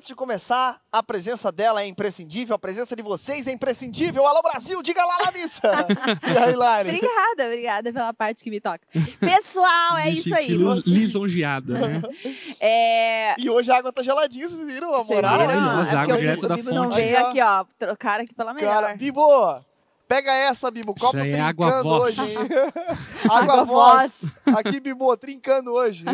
antes de começar, a presença dela é imprescindível, a presença de vocês é imprescindível. Alô, Brasil, diga lá, Larissa! e aí, Lari? Obrigada, obrigada pela parte que me toca. Pessoal, é Me isso aí. Você- lisonjeada, né? É... E hoje a água tá geladinha, vocês viram a moral? Olha, É as porque águas o- direto o da Bibo não fonte. veio aqui, ó. Trocaram aqui pela melhor. Cara, Bibo, pega essa, Bibo. Copo aí é trincando água voz. hoje. água Água voz. Aqui, Bibo, trincando hoje.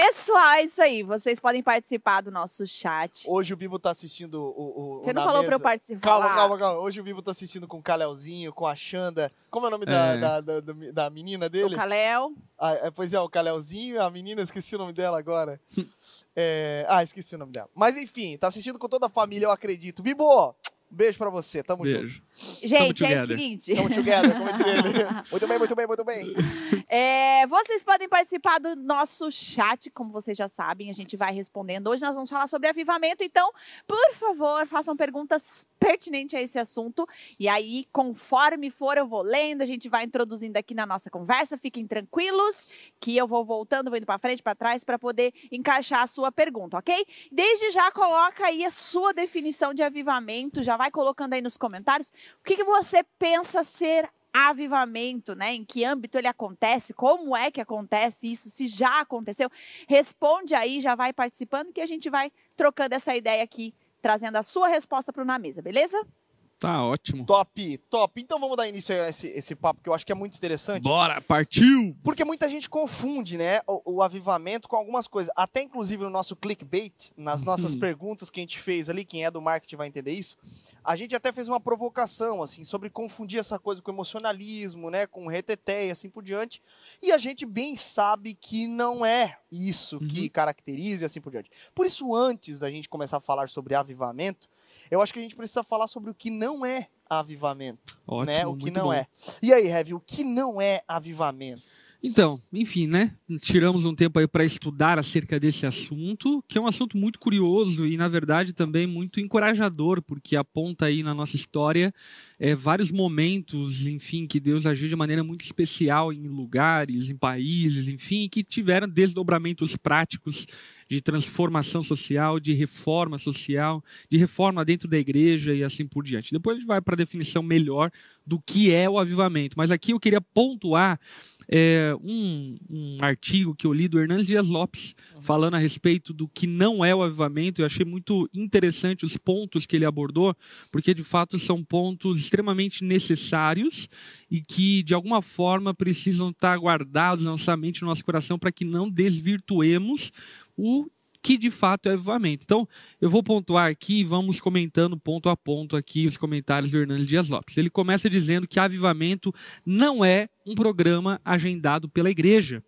Pessoal, é isso aí. Vocês podem participar do nosso chat. Hoje o Bibo tá assistindo o. o Você o não Na falou pra eu Mesa. participar? Calma, calma, calma. Hoje o Bibo tá assistindo com o Kalelzinho, com a Xanda. Como é o nome da, É. da, da, da- da menina O dele? Kalel. Ah, é, pois é, o Kalelzinho, a menina, esqueci o nome dela agora. É, ah, esqueci o nome dela. Mas enfim, tá assistindo com toda a família, eu acredito. Bibo, um beijo pra você, tamo junto. Beijo. Gente, é o seguinte. Tamo together, como diz ele. Muito bem, muito bem, muito bem. É, vocês podem participar do nosso chat, como vocês já sabem, a gente vai respondendo. Hoje nós vamos falar sobre avivamento, então, por favor, façam perguntas pertinentes a esse assunto. E aí, conforme for, eu vou lendo, a gente vai introduzindo aqui na nossa conversa. Fiquem tranquilos, que eu vou voltando, vou indo para frente, para trás, para poder encaixar a sua pergunta, ok? Desde já, coloca aí a sua definição de avivamento, já vai colocando aí nos comentários. O que, que você pensa ser avivamento, né? Em que âmbito ele acontece? Como é que acontece isso? Se já aconteceu? Responde aí, já vai participando que a gente vai trocando essa ideia aqui, trazendo a sua resposta para o Na Mesa, beleza? Tá ótimo. Top, top. Então vamos dar início a esse, esse papo que eu acho que é muito interessante. Bora, partiu! Porque muita gente confunde, né, o, o avivamento com algumas coisas. Até inclusive no nosso clickbait, nas nossas Uhum. perguntas que a gente fez ali, quem é do marketing vai entender isso. A gente até fez uma provocação, assim, sobre confundir essa coisa com emocionalismo, né, com reteté e assim por diante. E a gente bem sabe que não é isso que Uhum. caracteriza e assim por diante. Por isso, antes da gente começar a falar sobre avivamento, eu acho que a gente precisa falar sobre o que não é avivamento, Ótimo, né? O que não bom. é. E aí, Heavy, o que não é avivamento? Então, enfim, né? Tiramos um tempo aí para estudar acerca desse assunto, que é um assunto muito curioso e, na verdade, também muito encorajador, porque aponta aí na nossa história é, vários momentos, enfim, que Deus agiu de maneira muito especial em lugares, em países, enfim, que tiveram desdobramentos práticos de transformação social, de reforma social, de reforma dentro da igreja e assim por diante. Depois a gente vai para a definição melhor do que é o avivamento. Mas aqui eu queria pontuar é, um, um artigo que eu li do Hernandes Dias Lopes, falando a respeito do que não é o avivamento. Eu achei muito interessante os pontos que ele abordou, porque de fato são pontos extremamente necessários e que de alguma forma precisam estar guardados na nossa mente, no nosso coração, para que não desvirtuemos o que de fato é avivamento. Então, eu vou pontuar aqui e vamos comentando ponto a ponto aqui os comentários do Hernandes Dias Lopes. Ele começa dizendo que avivamento não é um programa agendado pela igreja.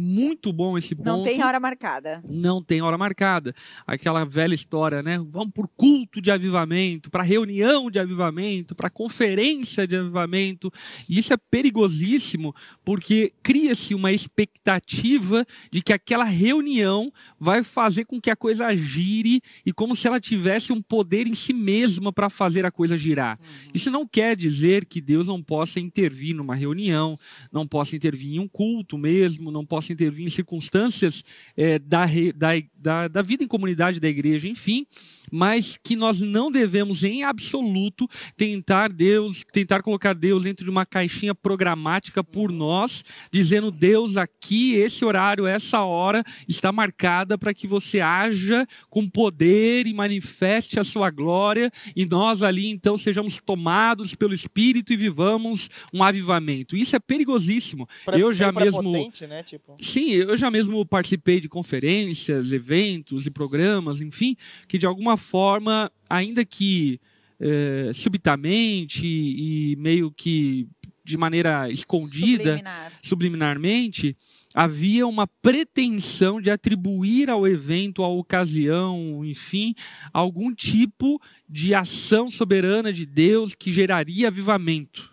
Muito bom esse ponto. Não tem hora marcada. Não tem hora marcada. Aquela velha história, né? Vamos por culto de avivamento, para reunião de avivamento, para conferência de avivamento. E isso é perigosíssimo, porque cria-se uma expectativa de que aquela reunião vai fazer com que a coisa gire e como se ela tivesse um poder em si mesma para fazer a coisa girar. Isso não quer dizer que Deus não possa intervir numa reunião, não possa intervir em um culto mesmo, não possa intervir em circunstâncias eh, da, da, da, da vida em comunidade da igreja, enfim, mas que nós não devemos em absoluto tentar Deus, tentar colocar Deus dentro de uma caixinha programática por nós, dizendo Deus aqui esse horário, essa hora está marcada para que você haja com poder e manifeste a sua glória e nós ali então sejamos tomados pelo Espírito e vivamos um avivamento. Isso é perigosíssimo. Pre- eu já mesmo né? Tipo, Sim, eu já mesmo participei de conferências, eventos e programas, enfim, que de alguma forma, ainda que eh, subitamente e meio que de maneira escondida, Subliminar. subliminarmente, havia uma pretensão de atribuir ao evento, à ocasião, enfim, algum tipo de ação soberana de Deus que geraria avivamento.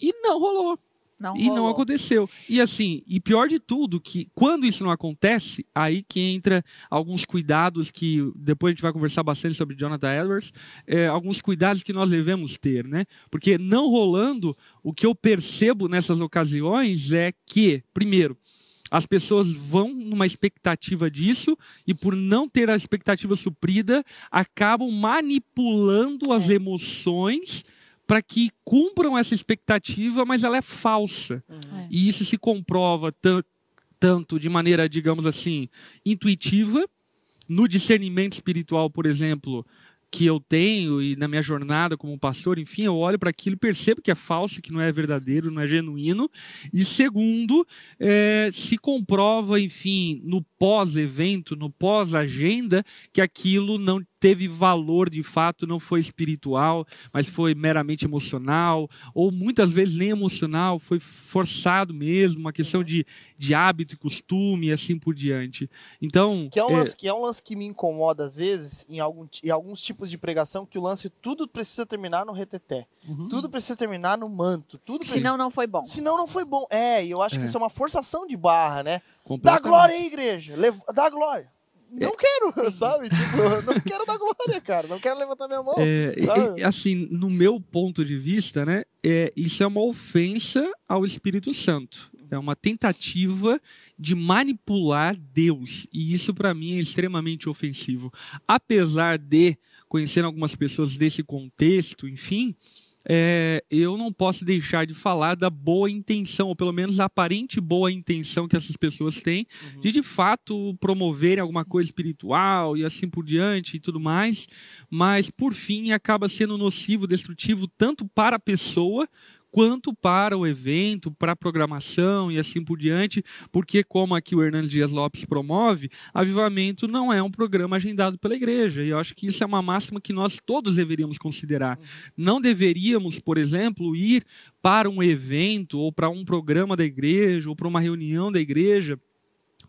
E não rolou. Não E não rolou. aconteceu. E assim, e pior de tudo, que quando isso não acontece, aí que entra alguns cuidados que depois a gente vai conversar bastante sobre Jonathan Edwards, é, alguns cuidados que nós devemos ter, né? Porque não rolando, o que eu percebo nessas ocasiões é que, primeiro, as pessoas vão numa expectativa disso e por não ter a expectativa suprida, acabam manipulando as É. emoções para que cumpram essa expectativa, mas ela é falsa. Uhum. É. E isso se comprova tan- tanto de maneira, digamos assim, intuitiva, no discernimento espiritual, por exemplo, que eu tenho e na minha jornada como pastor, enfim, eu olho para aquilo e percebo que é falso, que não é verdadeiro, não é genuíno. E segundo, eh, se comprova, enfim, no pós-evento, no pós-agenda, que aquilo não teve valor de fato, não foi espiritual, mas foi meramente emocional, ou muitas vezes nem emocional, foi forçado mesmo, uma questão de, de hábito e costume e assim por diante. Então, Que é, um é, lance, que é um lance que me incomoda às vezes em, algum, em alguns tipos de pregação, que o lance tudo precisa terminar no reteté. Uhum. Tudo precisa terminar no manto. Tudo precisa... Senão não foi bom. Senão não foi bom. É, e eu acho É. que isso é uma forçação de barra, né? Dá glória aí, igreja. Dá glória. Não É. quero, Sim. sabe? Tipo, não quero dar glória, cara. Não quero levantar minha mão. É, Ah. e, assim, no meu ponto de vista, né, é, isso é uma ofensa ao Espírito Santo. É uma tentativa de manipular Deus. E isso, para mim, é extremamente ofensivo. Apesar de, conhecendo algumas pessoas desse contexto, enfim, é, eu não posso deixar de falar da boa intenção, ou pelo menos da aparente boa intenção que essas pessoas têm Uhum. de de fato promoverem alguma coisa espiritual e assim por diante e tudo mais, mas por fim acaba sendo nocivo, destrutivo tanto para a pessoa quanto para o evento, para a programação e assim por diante, porque como aqui o Hernandes Dias Lopes promove, Avivamento não é um programa agendado pela igreja, e eu acho que isso é uma máxima que nós todos deveríamos considerar. Não deveríamos, por exemplo, ir para um evento ou para um programa da igreja ou para uma reunião da igreja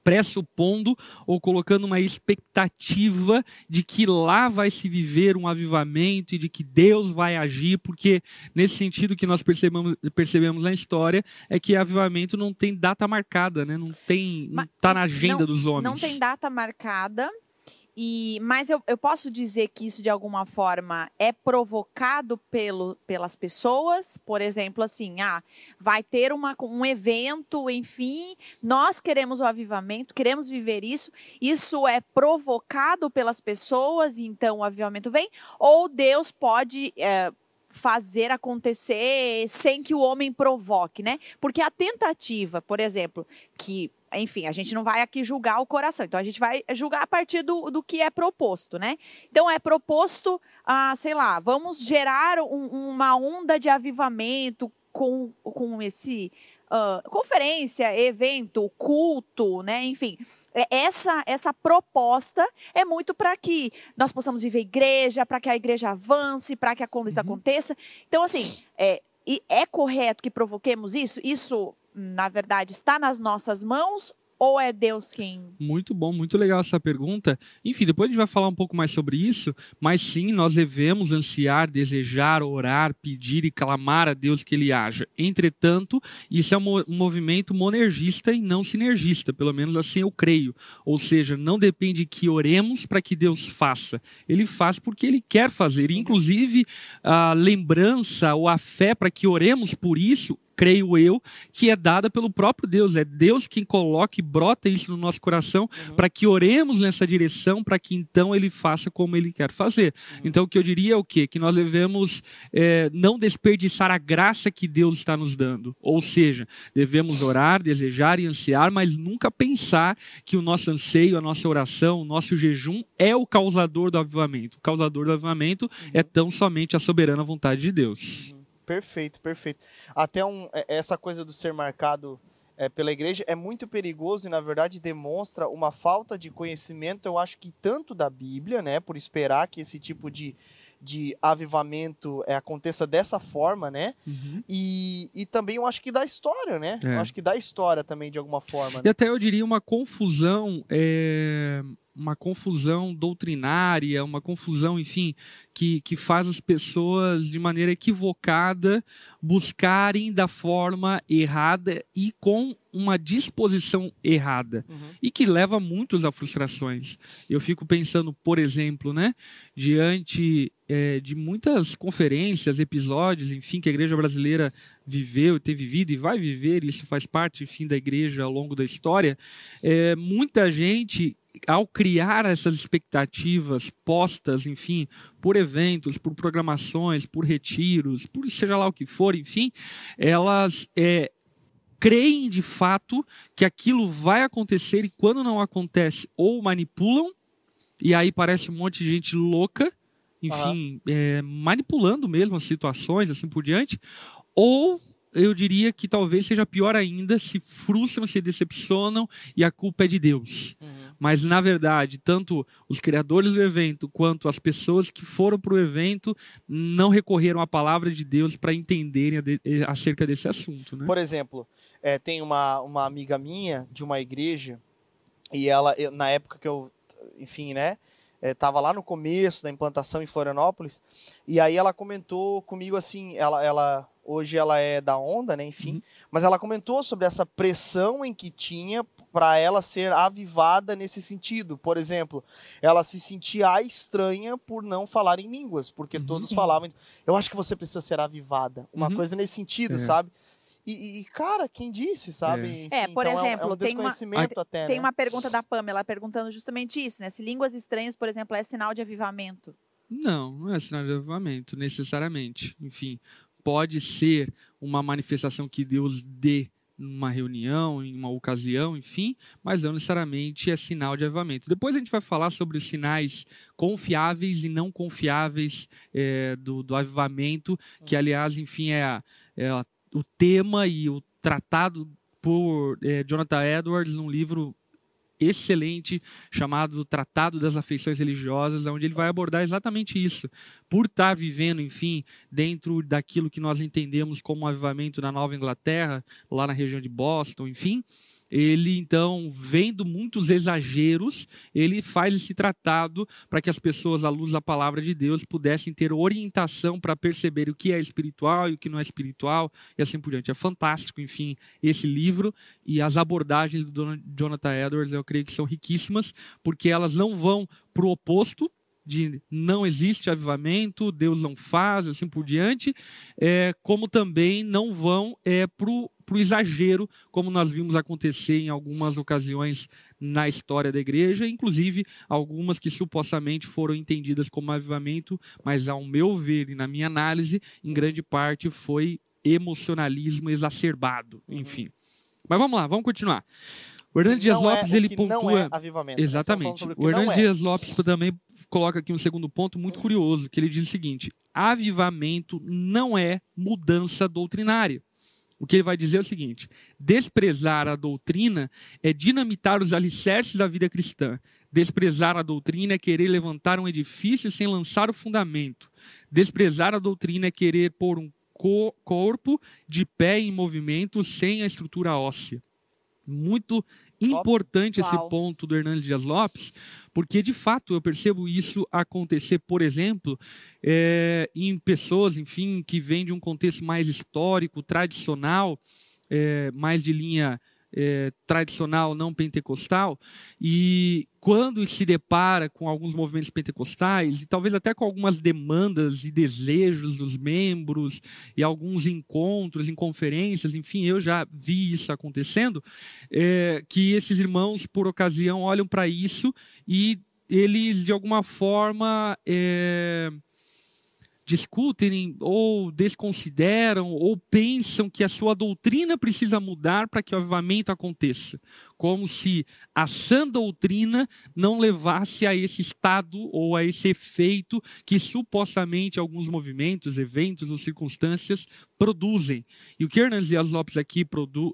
pressupondo ou colocando uma expectativa de que lá vai se viver um avivamento e de que Deus vai agir, porque nesse sentido que nós percebemos, percebemos na história é que avivamento não tem data marcada, né? Não tem, não está na agenda não- dos homens. Não tem data marcada. E, mas eu, eu posso dizer que isso de alguma forma é provocado pelo, pelas pessoas, por exemplo, assim, ah, vai ter uma, um evento, enfim, nós queremos o avivamento, queremos viver isso, isso é provocado pelas pessoas, então o avivamento vem, ou Deus pode é, fazer acontecer sem que o homem provoque, né? Porque a tentativa, por exemplo, que enfim, a gente não vai aqui julgar o coração, então a gente vai julgar a partir do, do que é proposto, né? Então é proposto, ah, sei lá, vamos gerar um- uma onda de avivamento com, com esse ah, conferência, evento, culto, né? Enfim, é- essa essa proposta é muito para que nós possamos viver igreja, para que a igreja avance, para que a coisa Uhum. aconteça. Então, assim, é, e é correto que provoquemos isso? Isso, na verdade, está nas nossas mãos ou é Deus quem. Muito bom, muito legal essa pergunta. Enfim, depois a gente vai falar um pouco mais sobre isso, mas sim, nós devemos ansiar, desejar, orar, pedir e clamar a Deus que ele haja. Entretanto, isso é um mo- movimento monergista e não sinergista, pelo menos assim eu creio. Ou seja, não depende que oremos para que Deus faça. Ele faz porque ele quer fazer. Inclusive, a lembrança ou a fé para que oremos por isso creio eu, que é dada pelo próprio Deus. É Deus quem coloca e brota isso no nosso coração Uhum. para que oremos nessa direção, para que então ele faça como ele quer fazer. Então, o que eu diria é o quê? Que nós devemos é, não desperdiçar a graça que Deus está nos dando. Ou seja, devemos orar, desejar e ansiar, mas nunca pensar que o nosso anseio, a nossa oração, o nosso jejum é o causador do avivamento. O causador do avivamento é tão somente a soberana vontade de Deus. Uhum. Perfeito, perfeito. Até um, é- essa coisa do ser marcado é, pela igreja é muito perigoso e, na verdade, demonstra uma falta de conhecimento, eu acho que tanto da Bíblia, né? Por esperar que esse tipo de, de avivamento é, aconteça dessa forma, né? E, e também eu acho que da história, né? É. Eu acho que da história também, de alguma forma. E Né? até eu diria uma confusão, é, uma confusão doutrinária, uma confusão, enfim, que, que faz as pessoas de maneira equivocada buscarem da forma errada e com uma disposição errada Uhum. e que leva muitos a frustrações. Eu fico pensando, por exemplo, né, diante é, de muitas conferências, episódios, enfim, que a igreja brasileira viveu, tem vivido e vai viver, isso faz parte, enfim, da igreja ao longo da história, é, muita gente, ao criar essas expectativas postas, enfim, por eventos, por programações, por retiros, por seja lá o que for, enfim, elas é, creem de fato que aquilo vai acontecer e quando não acontece, ou manipulam, e aí parece um monte de gente louca, enfim, uhum. é, manipulando mesmo as situações, assim por diante, ou eu diria que talvez seja pior ainda se frustram, se decepcionam e a culpa é de Deus. Uhum. Mas, na verdade, tanto os criadores do evento quanto as pessoas que foram para o evento não recorreram à palavra de Deus para entenderem acerca desse assunto. Né? Por exemplo, é, tem uma, uma amiga minha de uma igreja e ela, eu, na época que eu, enfim, né, estava é, lá no começo da implantação em Florianópolis, e aí ela comentou comigo assim, ela, ela hoje ela é da Onda, né, enfim, uhum. mas ela comentou sobre essa pressão em que tinha para ela ser avivada nesse sentido. Por exemplo, ela se sentia estranha por não falar em línguas, porque todos Sim. falavam, eu acho que você precisa ser avivada, uma uhum. coisa nesse sentido, é. sabe? E, e, cara, quem disse, sabe? É, é por então exemplo, é um, é um tem, uma, até, tem né? uma pergunta da Pamela perguntando justamente isso, né? Se línguas estranhas, por exemplo, é sinal de avivamento. Não, não é sinal de avivamento, necessariamente. Enfim, pode ser uma manifestação que Deus dê numa reunião, em uma ocasião, enfim, mas não necessariamente é sinal de avivamento. Depois a gente vai falar sobre os sinais confiáveis e não confiáveis é, do, do avivamento, que aliás, enfim, é, a, é a o tema e o tratado por é, Jonathan Edwards num livro excelente chamado Tratado das Afeições Religiosas, onde ele vai abordar exatamente isso. Por estar vivendo, enfim, dentro daquilo que nós entendemos como um avivamento na Nova Inglaterra, lá na região de Boston, enfim, ele então, vendo muitos exageros, ele faz esse tratado para que as pessoas, à luz da palavra de Deus, pudessem ter orientação para perceber o que é espiritual e o que não é espiritual, e assim por diante. É fantástico, enfim, esse livro e as abordagens do Jonathan Edwards, eu creio que são riquíssimas, porque elas não vão para o oposto, de não existe avivamento, Deus não faz, assim por diante, é, como também não vão é, para o exagero, como nós vimos acontecer em algumas ocasiões na história da igreja, inclusive algumas que supostamente foram entendidas como avivamento, mas ao meu ver e na minha análise, em grande parte foi emocionalismo exacerbado, enfim. Mas vamos lá, vamos continuar. O Hernandes Dias é Lopes, é, ele pontua. Não é avivamento. Né? Exatamente. O Hernandes é. Dias Lopes também coloca aqui um segundo ponto muito curioso, que ele diz o seguinte: avivamento não é mudança doutrinária. O que ele vai dizer é o seguinte: desprezar a doutrina é dinamitar os alicerces da vida cristã. Desprezar a doutrina é querer levantar um edifício sem lançar o fundamento. Desprezar a doutrina é querer pôr um corpo de pé em movimento sem a estrutura óssea. Muito importante esse ponto do Hernandes Dias Lopes, porque de fato eu percebo isso acontecer, por exemplo, é, em pessoas, enfim, que vêm de um contexto mais histórico, tradicional, é, mais de linha é, tradicional não pentecostal e quando se depara com alguns movimentos pentecostais e talvez até com algumas demandas e desejos dos membros e alguns encontros em conferências, enfim, eu já vi isso acontecendo, é, que esses irmãos por ocasião olham para isso e eles de alguma forma é, discutem ou desconsideram ou pensam que a sua doutrina precisa mudar para que o avivamento aconteça, como se a sã doutrina não levasse a esse estado ou a esse efeito que supostamente alguns movimentos, eventos ou circunstâncias produzem. E o que Hernandes Dias Lopes aqui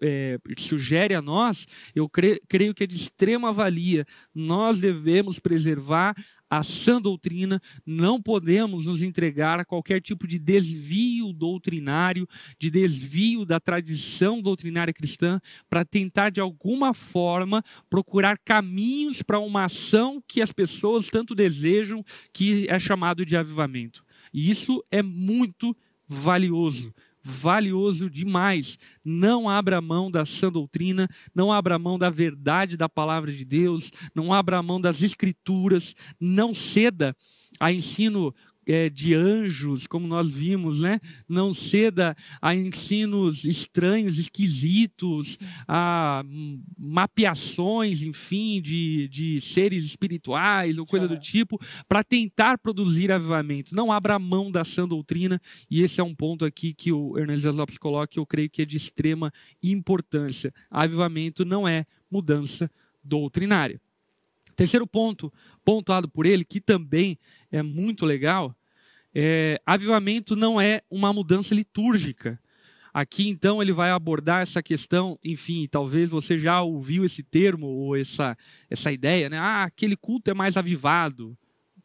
é, sugere a nós, eu creio que é de extrema valia. Nós devemos preservar a sã doutrina, não podemos nos entregar a qualquer tipo de desvio doutrinário, de desvio da tradição doutrinária cristã, para tentar de alguma forma procurar caminhos para uma ação que as pessoas tanto desejam, que é chamado de avivamento. E isso é muito valioso valioso demais. Não abra mão da sã doutrina, não abra mão da verdade da palavra de Deus, não abra mão das escrituras, não ceda a ensino é, de anjos, como nós vimos, né? Não ceda a ensinos estranhos, esquisitos, a mapeações, enfim, de, de seres espirituais ou coisa do tipo, para tentar produzir avivamento. Não abra mão da sã doutrina, e esse é um ponto aqui que o Hernandes Lopes coloca, que eu creio que é de extrema importância. Avivamento não é mudança doutrinária. Terceiro ponto, pontuado por ele, que também é muito legal, é, avivamento não é uma mudança litúrgica. Aqui, então, ele vai abordar essa questão, enfim, talvez você já ouviu esse termo ou essa, essa ideia, né? Ah, aquele culto é mais avivado.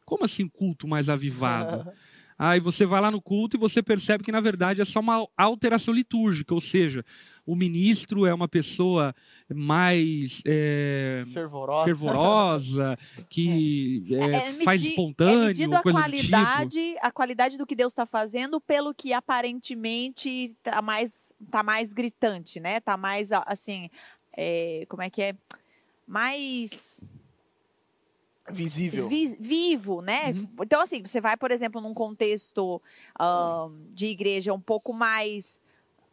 Como assim culto mais avivado? Aí você vai lá no culto e você percebe que, na verdade, é só uma alteração litúrgica, ou seja, o ministro é uma pessoa mais é, fervorosa. fervorosa, que é, é, é faz medi espontâneo, é medido a coisa qualidade, do tipo. a qualidade do que Deus está fazendo pelo que aparentemente está mais, tá mais gritante, né? Tá mais assim, é, como é que é? Mais visível. Vi, vivo, né? Uhum. Então, assim, você vai, por exemplo, num contexto de igreja um pouco mais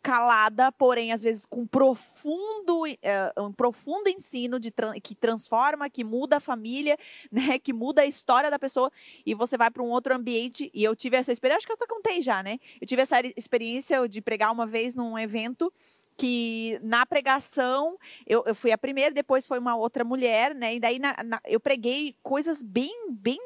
calada, porém, às vezes, com profundo, uh, um profundo ensino de tra que transforma, que muda a família, né? Que muda a história da pessoa. E você vai para um outro ambiente. E eu tive essa experiência, acho que eu te contei já, né? Eu tive essa experiência de pregar uma vez num evento que na pregação eu, eu fui a primeira, depois foi uma outra mulher, né? E daí na, na, eu preguei coisas bem, bem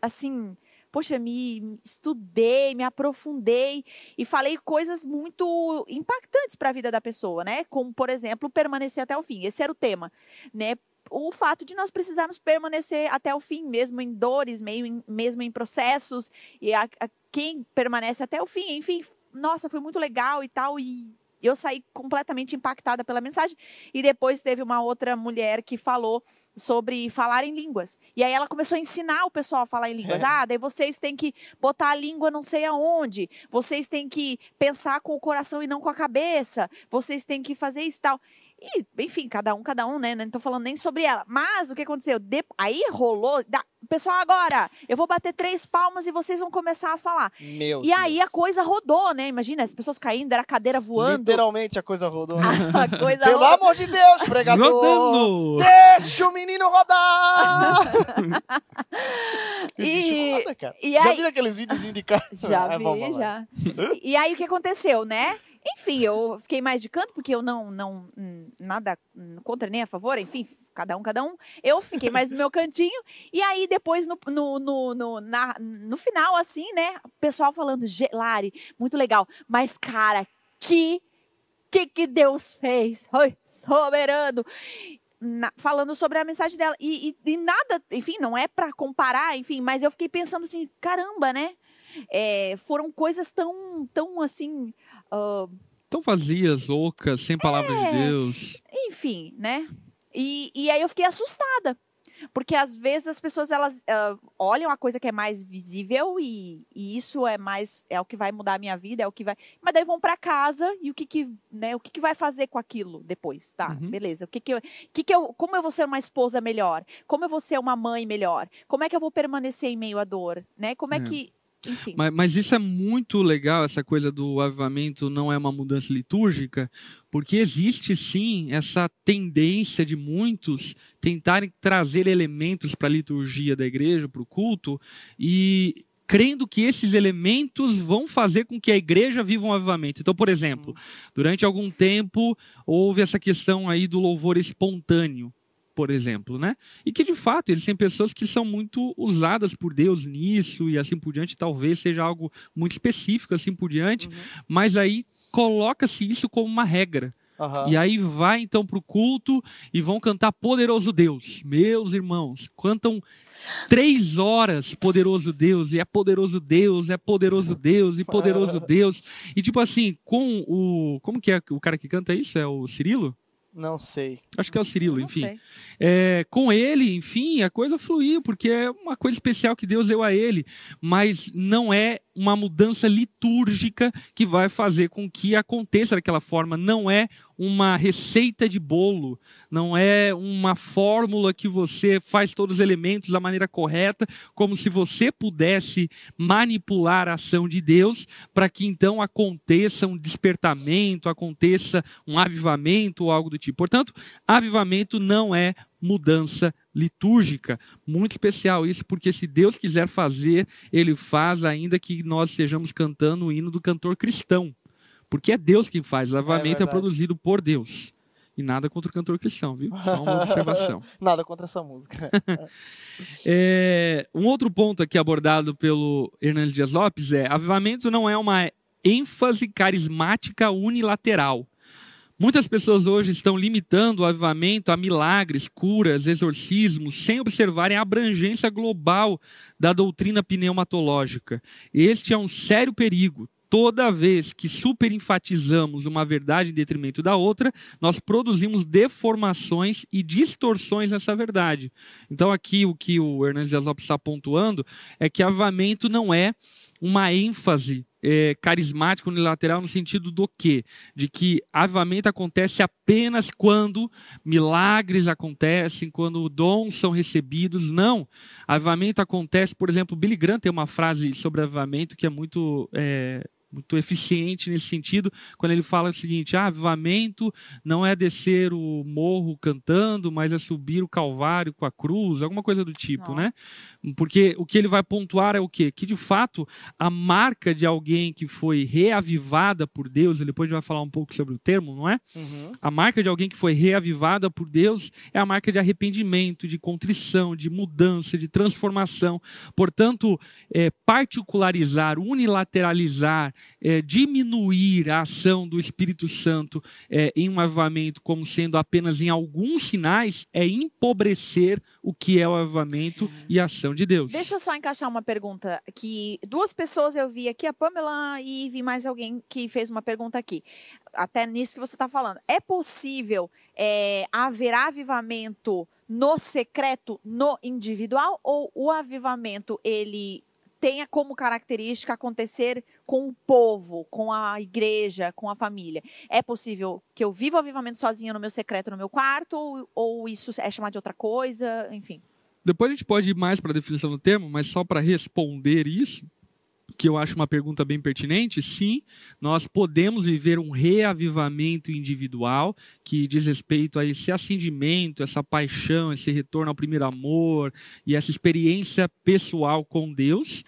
assim. Poxa, me estudei, me aprofundei e falei coisas muito impactantes para a vida da pessoa, né? Como, por exemplo, permanecer até o fim. Esse era o tema, né? o fato de nós precisarmos permanecer até o fim, mesmo em dores, meio em, mesmo em processos, e a, a, quem permanece até o fim, enfim, nossa, foi muito legal e tal, e eu saí completamente impactada pela mensagem. E depois teve uma outra mulher que falou sobre falar em línguas. E aí ela começou a ensinar o pessoal a falar em línguas. É. Ah, daí vocês têm que botar a língua não sei aonde. Vocês têm que pensar com o coração e não com a cabeça. Vocês têm que fazer isso e tal. E, enfim, cada um, cada um, né? Não tô falando nem sobre ela. Mas o que aconteceu? De... Aí rolou. Da... Pessoal, agora, eu vou bater três palmas e vocês vão começar a falar. Meu e Deus. aí a coisa rodou, né? Imagina, as pessoas caindo, era a cadeira voando. Literalmente a coisa rodou. a coisa Pelo rodou. amor de Deus, pregador! Rodando. Deixa o menino rodar! e, roda, e já aí... viram aqueles vídeos de casa? Já vi, já. E aí o que aconteceu, né? Enfim, eu fiquei mais de canto, porque eu não, não, nada contra nem a favor, enfim, cada um, cada um. Eu fiquei mais no meu cantinho, e aí depois, no, no, no, no, na, no final, assim, né, o pessoal falando, Lari, muito legal, mas cara, que, que que Deus fez? Oi, soberano! Na, falando sobre a mensagem dela. E, e, e nada, enfim, não é para comparar, enfim, mas eu fiquei pensando assim, caramba, né? É, foram coisas tão, tão assim, Uh, Tão vazias, loucas, sem palavras é, de Deus. Enfim, né? E, e aí eu fiquei assustada. Porque às vezes as pessoas elas uh, olham a coisa que é mais visível e, e, isso é mais é o que vai mudar a minha vida, é o que vai. Mas daí vão para casa e o que que, né, o que que vai fazer com aquilo depois, tá? Uhum. Beleza. O que que eu, que que eu, como eu vou ser uma esposa melhor? Como eu vou ser uma mãe melhor? Como é que eu vou permanecer em meio à dor, né? Como é, é. que enfim. Mas, mas, isso é muito legal, essa coisa do avivamento não é uma mudança litúrgica, porque existe sim essa tendência de muitos tentarem trazer elementos para a liturgia da igreja, para o culto, e crendo que esses elementos vão fazer com que a igreja viva um avivamento. Então, por exemplo, durante algum tempo houve essa questão aí do louvor espontâneo por exemplo, né? E que de fato existem pessoas que são muito usadas por Deus nisso e assim por diante, talvez seja algo muito específico assim por diante, uhum. mas aí coloca-se isso como uma regra. Uhum. E aí vai então para o culto e vão cantar Poderoso Deus. Meus irmãos, cantam três horas Poderoso Deus, e é Poderoso Deus, é Poderoso Deus, e Poderoso Deus. E tipo assim, com o. Como que é o cara que canta isso? É o Cirilo? Não sei. Acho que é o Cirilo, enfim. É, com ele, enfim, a coisa fluiu, porque é uma coisa especial que Deus deu a ele. Mas não é uma mudança litúrgica que vai fazer com que aconteça daquela forma. Não é uma receita de bolo, não é uma fórmula que você faz todos os elementos da maneira correta, como se você pudesse manipular a ação de Deus para que então aconteça um despertamento, aconteça um avivamento ou algo do tipo. Portanto, avivamento não é mudança litúrgica. Muito especial isso, porque se Deus quiser fazer, Ele faz, ainda que nós estejamos cantando o hino do cantor cristão. Porque é Deus quem faz. O avivamento é, é produzido por Deus. E nada contra o cantor cristão, viu? Só uma observação. nada contra essa música. é, um outro ponto aqui abordado pelo Hernandes Dias Lopes é: avivamento não é uma ênfase carismática unilateral. Muitas pessoas hoje estão limitando o avivamento a milagres, curas, exorcismos, sem observarem a abrangência global da doutrina pneumatológica. Este é um sério perigo toda vez que superenfatizamos uma verdade em detrimento da outra, nós produzimos deformações e distorções nessa verdade. Então, aqui o que o Hernandes Dias Lopes está pontuando é que avivamento não é uma ênfase é, carismática unilateral no sentido do quê? De que avivamento acontece apenas quando milagres acontecem, quando dons são recebidos. Não. Avivamento acontece, por exemplo, Billy Graham tem uma frase sobre avivamento que é muito é, muito eficiente nesse sentido, quando ele fala o seguinte: ah, avivamento não é descer o morro cantando, mas é subir o calvário com a cruz, alguma coisa do tipo, não. né? Porque o que ele vai pontuar é o quê? Que de fato a marca de alguém que foi reavivada por Deus, e depois a gente vai falar um pouco sobre o termo, não é? Uhum. A marca de alguém que foi reavivada por Deus é a marca de arrependimento, de contrição, de mudança, de transformação. Portanto, é, particularizar, unilateralizar, é, diminuir a ação do Espírito Santo é, em um avivamento como sendo apenas em alguns sinais é empobrecer o que é o avivamento uhum. e a ação de Deus. Deixa eu só encaixar uma pergunta que duas pessoas eu vi aqui, a Pamela e vi mais alguém que fez uma pergunta aqui. Até nisso que você está falando. É possível é, haver avivamento no secreto, no individual, ou o avivamento ele tenha como característica acontecer com o povo, com a igreja, com a família. É possível que eu viva o avivamento sozinha no meu secreto, no meu quarto, ou, ou isso é chamado de outra coisa, enfim? Depois a gente pode ir mais para a definição do termo, mas só para responder isso, que eu acho uma pergunta bem pertinente, sim, nós podemos viver um reavivamento individual que diz respeito a esse acendimento, essa paixão, esse retorno ao primeiro amor e essa experiência pessoal com Deus.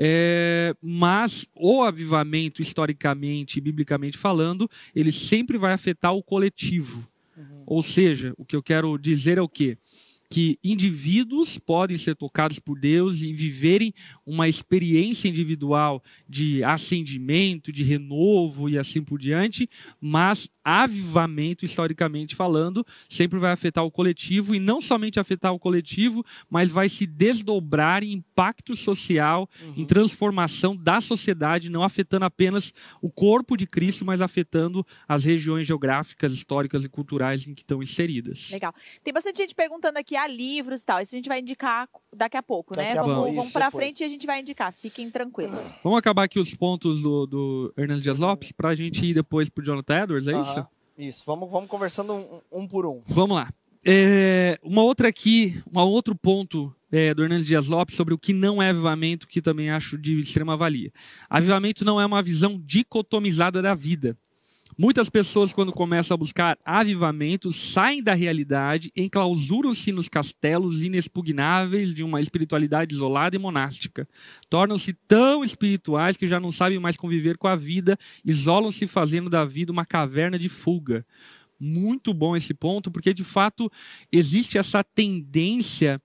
É, mas o avivamento, historicamente biblicamente falando, ele sempre vai afetar o coletivo. Uhum. Ou seja, o que eu quero dizer é o quê? Que indivíduos podem ser tocados por Deus e viverem uma experiência individual de acendimento, de renovo e assim por diante, mas avivamento, historicamente falando, sempre vai afetar o coletivo e não somente afetar o coletivo, mas vai se desdobrar em impacto social, uhum. em transformação da sociedade, não afetando apenas o corpo de Cristo, mas afetando as regiões geográficas, históricas e culturais em que estão inseridas. Legal. Tem bastante gente perguntando aqui livros e tal. Isso a gente vai indicar daqui a pouco, né? daqui né? A vamos, vamos para frente e a gente vai indicar. Fiquem tranquilos. Vamos acabar aqui os pontos do, do Hernandes Dias Lopes para a gente ir depois para o Jonathan Edwards, é uh -huh. isso? Isso. Vamos, vamos conversando um, um por um. Vamos lá. É, uma outra aqui, um outro ponto é, do Hernandes Dias Lopes sobre o que não é avivamento, que também acho de extrema valia. Avivamento não é uma visão dicotomizada da vida. Muitas pessoas, quando começam a buscar avivamento, saem da realidade, enclausuram-se nos castelos inexpugnáveis de uma espiritualidade isolada e monástica. Tornam-se tão espirituais que já não sabem mais conviver com a vida, isolam-se fazendo da vida uma caverna de fuga. Muito bom esse ponto, porque de fato existe essa tendência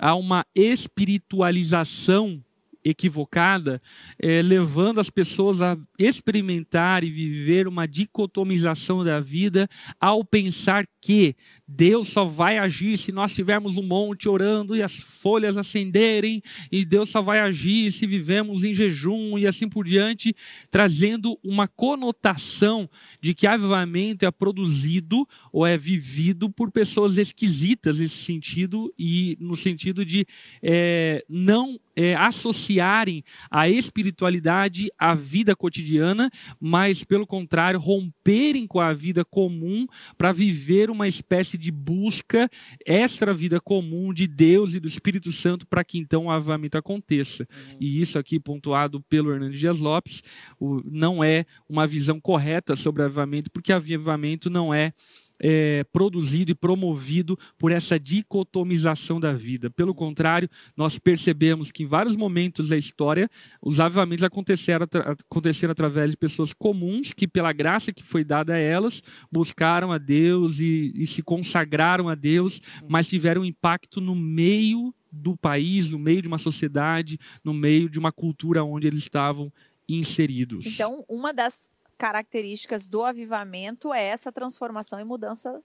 a uma espiritualização equivocada, é, levando as pessoas a experimentar e viver uma dicotomização da vida ao pensar que Deus só vai agir se nós tivermos um monte orando e as folhas acenderem, e Deus só vai agir se vivemos em jejum e assim por diante, trazendo uma conotação de que avivamento é produzido ou é vivido por pessoas esquisitas nesse sentido e no sentido de é, não é, associarem a espiritualidade à vida cotidiana, mas, pelo contrário, romperem com a vida comum para viver uma espécie de busca extra vida comum de Deus e do Espírito Santo para que então o avivamento aconteça. Uhum. E isso aqui, pontuado pelo Hernandes Dias Lopes, o, não é uma visão correta sobre avivamento, porque avivamento não é é, produzido e promovido por essa dicotomização da vida. Pelo contrário, nós percebemos que em vários momentos da história os avivamentos aconteceram, aconteceram através de pessoas comuns que, pela graça que foi dada a elas, buscaram a Deus e, e se consagraram a Deus, mas tiveram impacto no meio do país, no meio de uma sociedade, no meio de uma cultura onde eles estavam inseridos. Então, uma das características do avivamento é essa transformação e mudança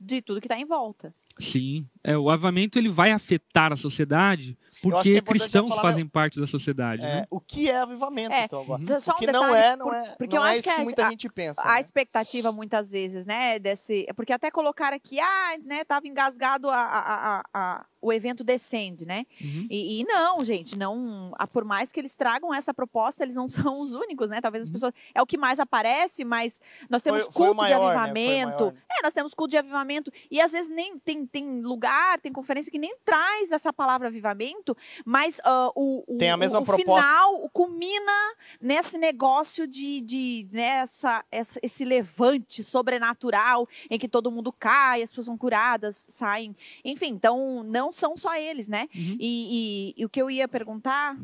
de tudo que está em volta. Sim, é, o avivamento ele vai afetar a sociedade porque é cristãos falar, fazem parte da sociedade. É, né? O que é avivamento, É, então, agora? Então, só um Porque detalhe, não é, não por- é, porque não eu é acho isso que que muita a- gente pensa. A né? expectativa, muitas vezes, né, desse... Porque até colocar aqui, ah, né, tava engasgado a, a- a- a- o evento Descende, né? Uhum. E, e não, gente, não... Por mais que eles tragam essa proposta, eles não são os únicos, né? Talvez as pessoas... É o que mais aparece, mas nós temos Uhum. Foi- foi o culto maior, de né? Foi o avivamento. maior. É, nós temos culto de avivamento. E às vezes nem tem, tem lugar, tem conferência que nem traz essa palavra avivamento, mas ah, o, o, Tem a mesma o, o proposta. final culmina nesse negócio de, de nessa, essa- esse levante sobrenatural em que todo mundo cai, as pessoas são curadas, saem. Enfim, então não são só eles, né? Uhum. E, e- e o que eu ia perguntar.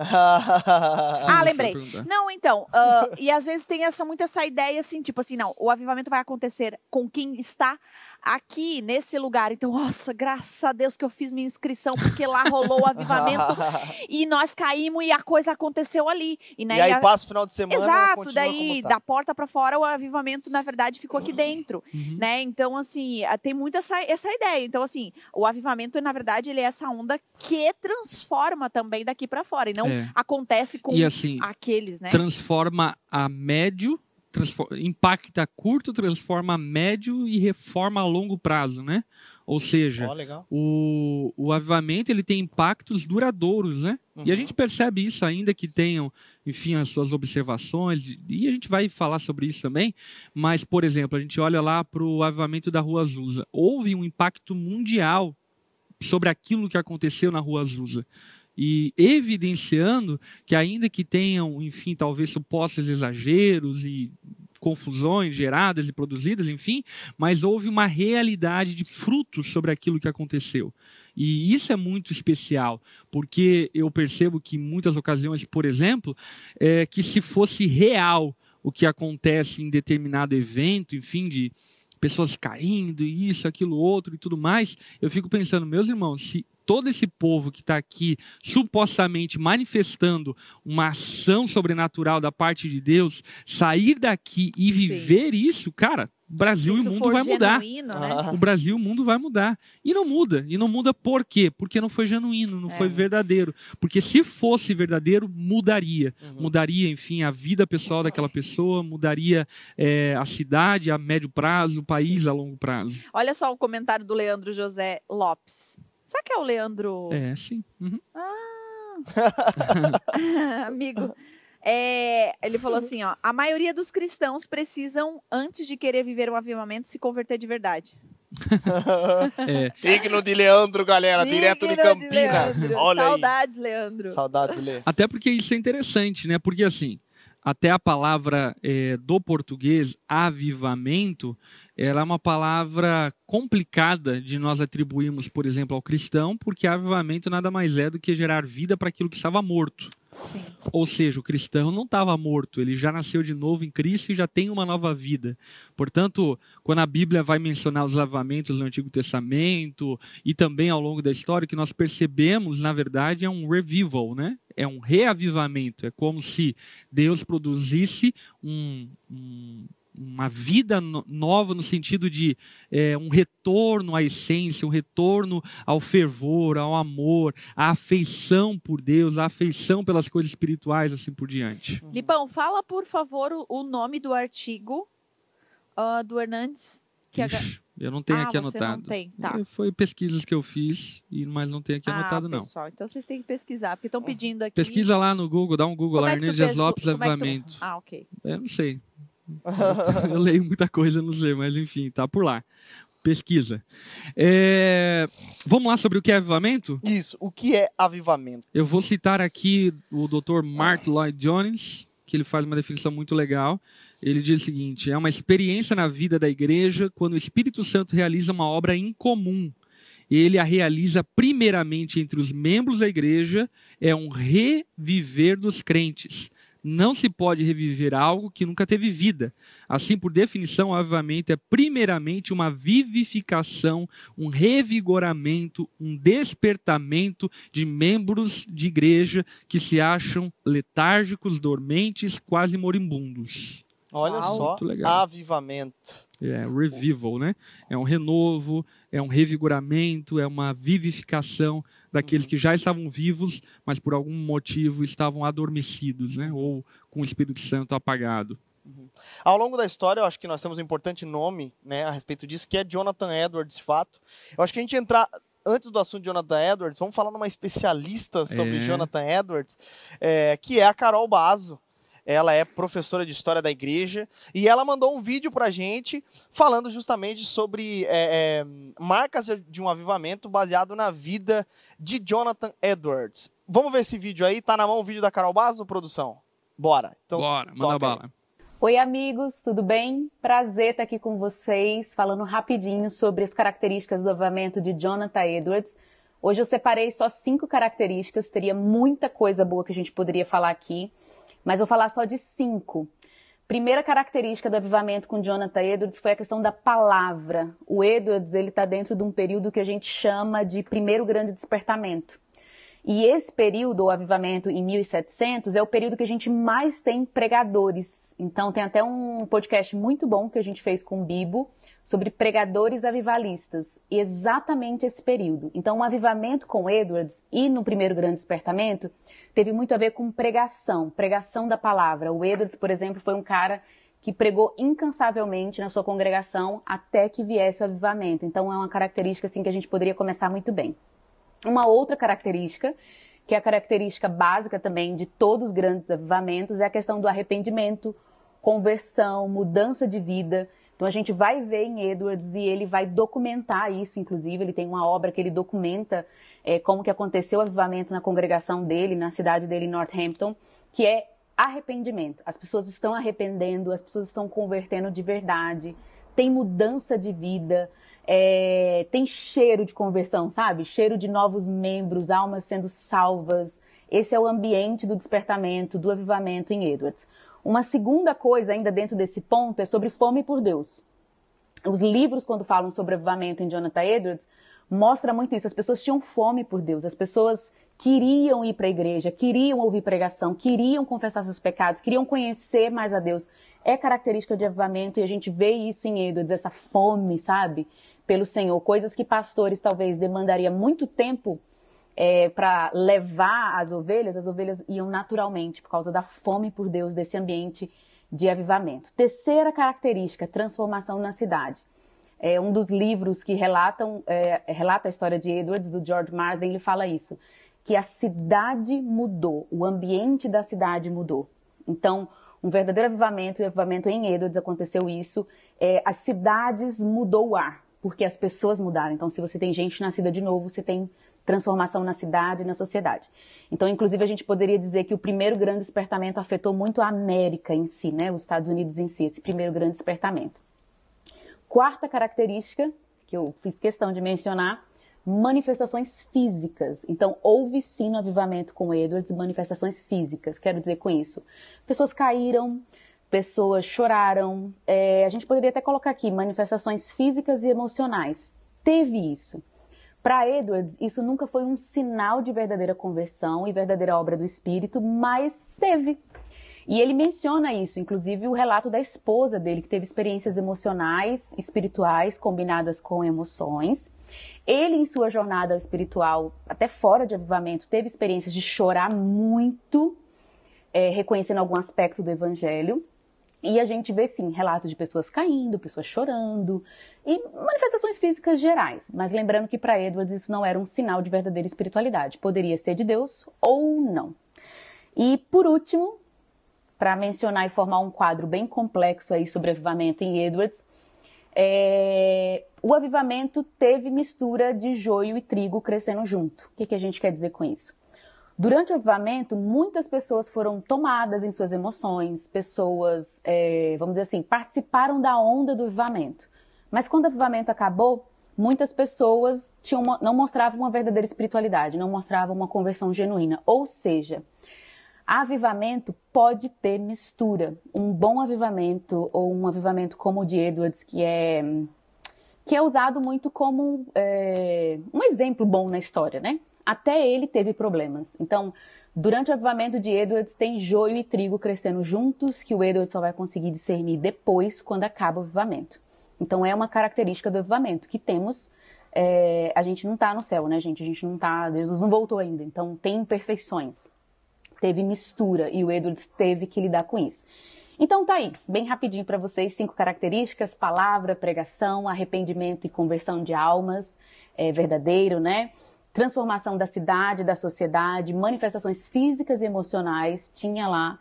ah, lembrei. Não, então, ah, e às vezes tem essa muito essa ideia assim, tipo assim, não, o avivamento vai acontecer com quem está aqui nesse lugar. Então, nossa, graças a Deus que eu fiz minha inscrição porque lá rolou o avivamento e nós caímos e a coisa aconteceu ali. E, né, e aí a- passa o final de semana Exato, daí tá. da porta para fora o avivamento na verdade ficou aqui dentro, Uhum. né? Então assim, ah, tem muito essa, essa ideia. Então assim, o avivamento na verdade ele é essa onda que transforma também daqui para fora e não É. acontece com E assim, aqueles, né? transforma a médio, impacta a curto, transforma a médio e reforma a longo prazo, né? Ou seja, legal. o, o avivamento ele tem impactos duradouros, né? E a Uhum. gente percebe isso ainda que tenham, enfim, as suas observações, e a gente vai falar sobre isso também. Mas, por exemplo, a gente olha lá para o avivamento da Rua Azusa. Houve um impacto mundial sobre aquilo que aconteceu na Rua Azusa. E evidenciando que, ainda que tenham, enfim, talvez supostos exageros e confusões geradas e produzidas, enfim, mas houve uma realidade de frutos sobre aquilo que aconteceu. E isso é muito especial, porque eu percebo que em muitas ocasiões, por exemplo, é que se fosse real o que acontece em determinado evento, enfim, de pessoas caindo, isso, aquilo, outro e tudo mais, eu fico pensando, meus irmãos, se todo esse povo que está aqui supostamente manifestando uma ação sobrenatural da parte de Deus, sair daqui e viver isso, cara, o Brasil Se e o isso mundo vai mudar. genuíno, né? Ah. O Brasil, o mundo vai mudar. E não muda. E não muda por quê? Porque não foi genuíno, não É. foi verdadeiro. Porque se fosse verdadeiro, mudaria. Uhum. Mudaria, enfim, a vida pessoal daquela pessoa, mudaria eh, a cidade a médio prazo, o país a longo prazo. Olha só o comentário do Leandro José Lopes. Será que é o Leandro? É, sim. Uhum. Amigo. É, ele falou assim, ó, a maioria dos cristãos precisam, antes de querer viver um avivamento, se converter de verdade. É, Digno de Leandro, galera, direto de Digno Campinas. Leandro. Olha Saudades, Leandro. aí. Saudades, Lê. Até porque isso é interessante, né? Porque assim, até a palavra eh, do português avivamento, ela é uma palavra complicada de nós atribuirmos, por exemplo, ao cristão, porque avivamento nada mais é do que gerar vida para aquilo que estava morto. Sim. Ou seja, o cristão não estava morto, ele já nasceu de novo em Cristo e já tem uma nova vida. Portanto, quando a Bíblia vai mencionar os avivamentos no Antigo Testamento e também ao longo da história, o que nós percebemos, na verdade, é um revival, né? É um reavivamento. É como se Deus produzisse um- um- uma vida no- nova no sentido de é, um retorno à essência, um retorno ao fervor, ao amor, à afeição por Deus, à afeição pelas coisas espirituais, assim por diante. Lipão, fala, por favor, o, o nome do artigo ah, do Hernandes. Que Ixi, Eu não tenho ah, aqui você anotado. Não tem, tá. É, Foi pesquisas que eu fiz, e- mas não tem aqui ah, anotado, não. pessoal, então vocês têm que pesquisar, porque estão pedindo aqui. Pesquisa lá no Google, dá um Google Como lá, é tu Lopes como é que tu- Avivamento. Ah, ok. Eu não sei. Eu leio muita coisa, não sei, mas enfim, tá por lá. Pesquisa. É, Vamos lá sobre o que é avivamento? Isso. O que é avivamento? Eu vou citar aqui o Dr. Mark Lloyd Jones, que ele faz uma definição muito legal. Ele diz o seguinte: é uma experiência na vida da igreja quando o Espírito Santo realiza uma obra incomum. Ele a realiza primeiramente entre os membros da igreja, é um reviver dos crentes. Não se pode reviver algo que nunca teve vida. Assim, por definição, avivamento é primeiramente uma vivificação, um revigoramento, um despertamento de membros de igreja que se acham letárgicos, dormentes, quase moribundos. Olha Uau. só. Avivamento. É revival, né? É um renovo, é um revigoramento, é uma vivificação daqueles que já estavam vivos, mas por algum motivo estavam adormecidos, né? Ou com o Espírito Santo apagado. Ao longo da história, eu acho que nós temos um importante nome né, a respeito disso, que é Jonathan Edwards, de fato. Eu acho que a gente entrar. Antes do assunto de Jonathan Edwards, vamos falar numa especialista sobre É. Jonathan Edwards, é, que é a Carol Bazo. Ela é professora de história da igreja e ela mandou um vídeo pra gente falando justamente sobre é, é, marcas de um avivamento baseado na vida de Jonathan Edwards. Vamos ver esse vídeo aí? Tá na mão o vídeo da Carol Bazo, produção? Bora. Então, Bora, manda aí. bala. Oi, amigos, tudo bem? Prazer estar aqui com vocês, falando rapidinho sobre as características do avivamento de Jonathan Edwards. Hoje eu separei só cinco características, teria muita coisa boa que a gente poderia falar aqui, mas vou falar só de cinco. Primeira característica do avivamento com Jonathan Edwards foi a questão da palavra. O Edwards ele está dentro de um período que a gente chama de primeiro grande despertamento. E esse período, o avivamento em 1700, é o período que a gente mais tem pregadores. Então, tem até um podcast muito bom que a gente fez com o Bibo sobre pregadores avivalistas. Exatamente esse período. Então, o avivamento com Edwards e no primeiro grande despertamento teve muito a ver com pregação, pregação da palavra. O Edwards, por exemplo, foi um cara que pregou incansavelmente na sua congregação até que viesse o avivamento. Então, é uma característica assim que a gente poderia começar muito bem. Uma outra característica, que é a característica básica também de todos os grandes avivamentos, é a questão do arrependimento, conversão, mudança de vida. Então a gente vai ver em Edwards e ele vai documentar isso, inclusive, ele tem uma obra que ele documenta é, como que aconteceu o avivamento na congregação dele, na cidade dele, Northampton, que é arrependimento. As pessoas estão arrependendo, as pessoas estão convertendo de verdade, tem mudança de vida, é, tem cheiro de conversão, sabe? Cheiro de novos membros, almas sendo salvas. Esse é o ambiente do despertamento, do avivamento em Edwards. Uma segunda coisa, ainda dentro desse ponto, é sobre fome por Deus. Os livros, quando falam sobre avivamento em Jonathan Edwards, mostra muito isso. As pessoas tinham fome por Deus, as pessoas queriam ir para a igreja, queriam ouvir pregação, queriam confessar seus pecados, queriam conhecer mais a Deus. É característica de avivamento e a gente vê isso em Edwards, essa fome, sabe? Pelo Senhor. Coisas que pastores talvez demandaria muito tempo é, para levar as ovelhas, as ovelhas iam naturalmente, por causa da fome por Deus, desse ambiente de avivamento. Terceira característica, transformação na cidade. É um dos livros que relatam, é, relata a história de Edwards, do George Marsden, ele fala isso, que a cidade mudou, o ambiente da cidade mudou. Então, um verdadeiro avivamento, e avivamento em Edwards aconteceu isso, é, as cidades mudou o ar, porque as pessoas mudaram. Então, se você tem gente nascida de novo, você tem transformação na cidade e na sociedade. Então, inclusive, a gente poderia dizer que o primeiro grande despertamento afetou muito a América em si, né? Os Estados Unidos em si, esse primeiro grande despertamento. Quarta característica, que eu fiz questão de mencionar, manifestações físicas. Então, houve sim no avivamento com Edwards manifestações físicas. Quero dizer com isso, pessoas caíram, pessoas choraram. É, a gente poderia até colocar aqui manifestações físicas e emocionais. Teve isso. Para Edwards, isso nunca foi um sinal de verdadeira conversão e verdadeira obra do Espírito, mas teve. E ele menciona isso, inclusive o relato da esposa dele, que teve experiências emocionais, espirituais, combinadas com emoções. Ele, em sua jornada espiritual, até fora de avivamento, teve experiências de chorar muito, é, reconhecendo algum aspecto do evangelho. E a gente vê sim relatos de pessoas caindo, pessoas chorando e manifestações físicas gerais. Mas lembrando que para Edwards isso não era um sinal de verdadeira espiritualidade. Poderia ser de Deus ou não. E por último, para mencionar e formar um quadro bem complexo aí sobre avivamento em Edwards, é... o avivamento teve mistura de joio e trigo crescendo junto. O que, que a gente quer dizer com isso? Durante o avivamento, muitas pessoas foram tomadas em suas emoções, pessoas, é, vamos dizer assim, participaram da onda do avivamento. Mas quando o avivamento acabou, muitas pessoas tinham, não mostravam uma verdadeira espiritualidade, não mostravam uma conversão genuína. Ou seja, avivamento pode ter mistura. Um bom avivamento, ou um avivamento como o de Edwards, que é, que é usado muito como é, um exemplo bom na história, né? Até ele teve problemas. Então, durante o avivamento de Edwards, tem joio e trigo crescendo juntos, que o Edwards só vai conseguir discernir depois, quando acaba o avivamento. Então, é uma característica do avivamento que temos. É, a gente não está no céu, né, gente? A gente não está. Jesus não voltou ainda. Então, tem imperfeições. Teve mistura e o Edwards teve que lidar com isso. Então tá aí, bem rapidinho para vocês, cinco características: palavra, pregação, arrependimento e conversão de almas, é verdadeiro, né? Transformação da cidade, da sociedade, manifestações físicas e emocionais, tinha lá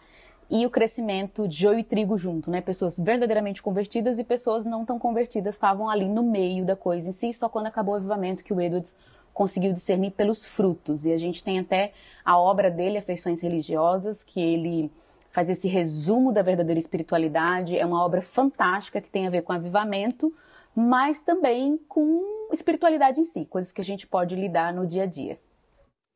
e o crescimento de joio e trigo junto, né? Pessoas verdadeiramente convertidas e pessoas não tão convertidas estavam ali no meio da coisa em si, só quando acabou o avivamento que o Edwards conseguiu discernir pelos frutos. E a gente tem até a obra dele, Afeições Religiosas, que ele faz esse resumo da verdadeira espiritualidade. É uma obra fantástica que tem a ver com avivamento, mas também com espiritualidade em si, coisas que a gente pode lidar no dia a dia.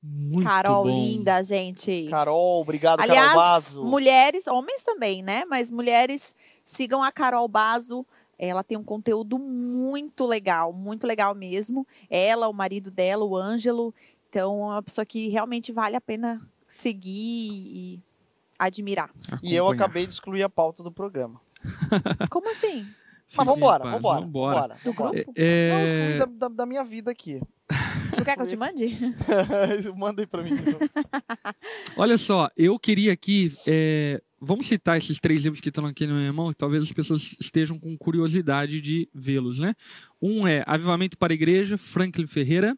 Muito Carol, bom. linda, gente. Carol, obrigado, Aliás, Carol Bazo. mulheres, homens também, né? Mas mulheres, sigam a Carol Bazo. Ela tem um conteúdo muito legal, muito legal mesmo. Ela, o marido dela, o Ângelo. Então, é uma pessoa que realmente vale a pena seguir e admirar. E eu Acompanhar. acabei de excluir a pauta do programa. Como assim? Mas vambora, paz, vambora, vambora. vambora. Do grupo? É, Não, excluí da, da- minha vida aqui. Tu quer que eu te mande? Manda aí pra mim. Olha só, eu queria aqui. é, vamos citar esses três livros que estão aqui na minha mão, que talvez as pessoas estejam com curiosidade de vê-los, né? Um é Avivamento para a Igreja, Franklin Ferreira.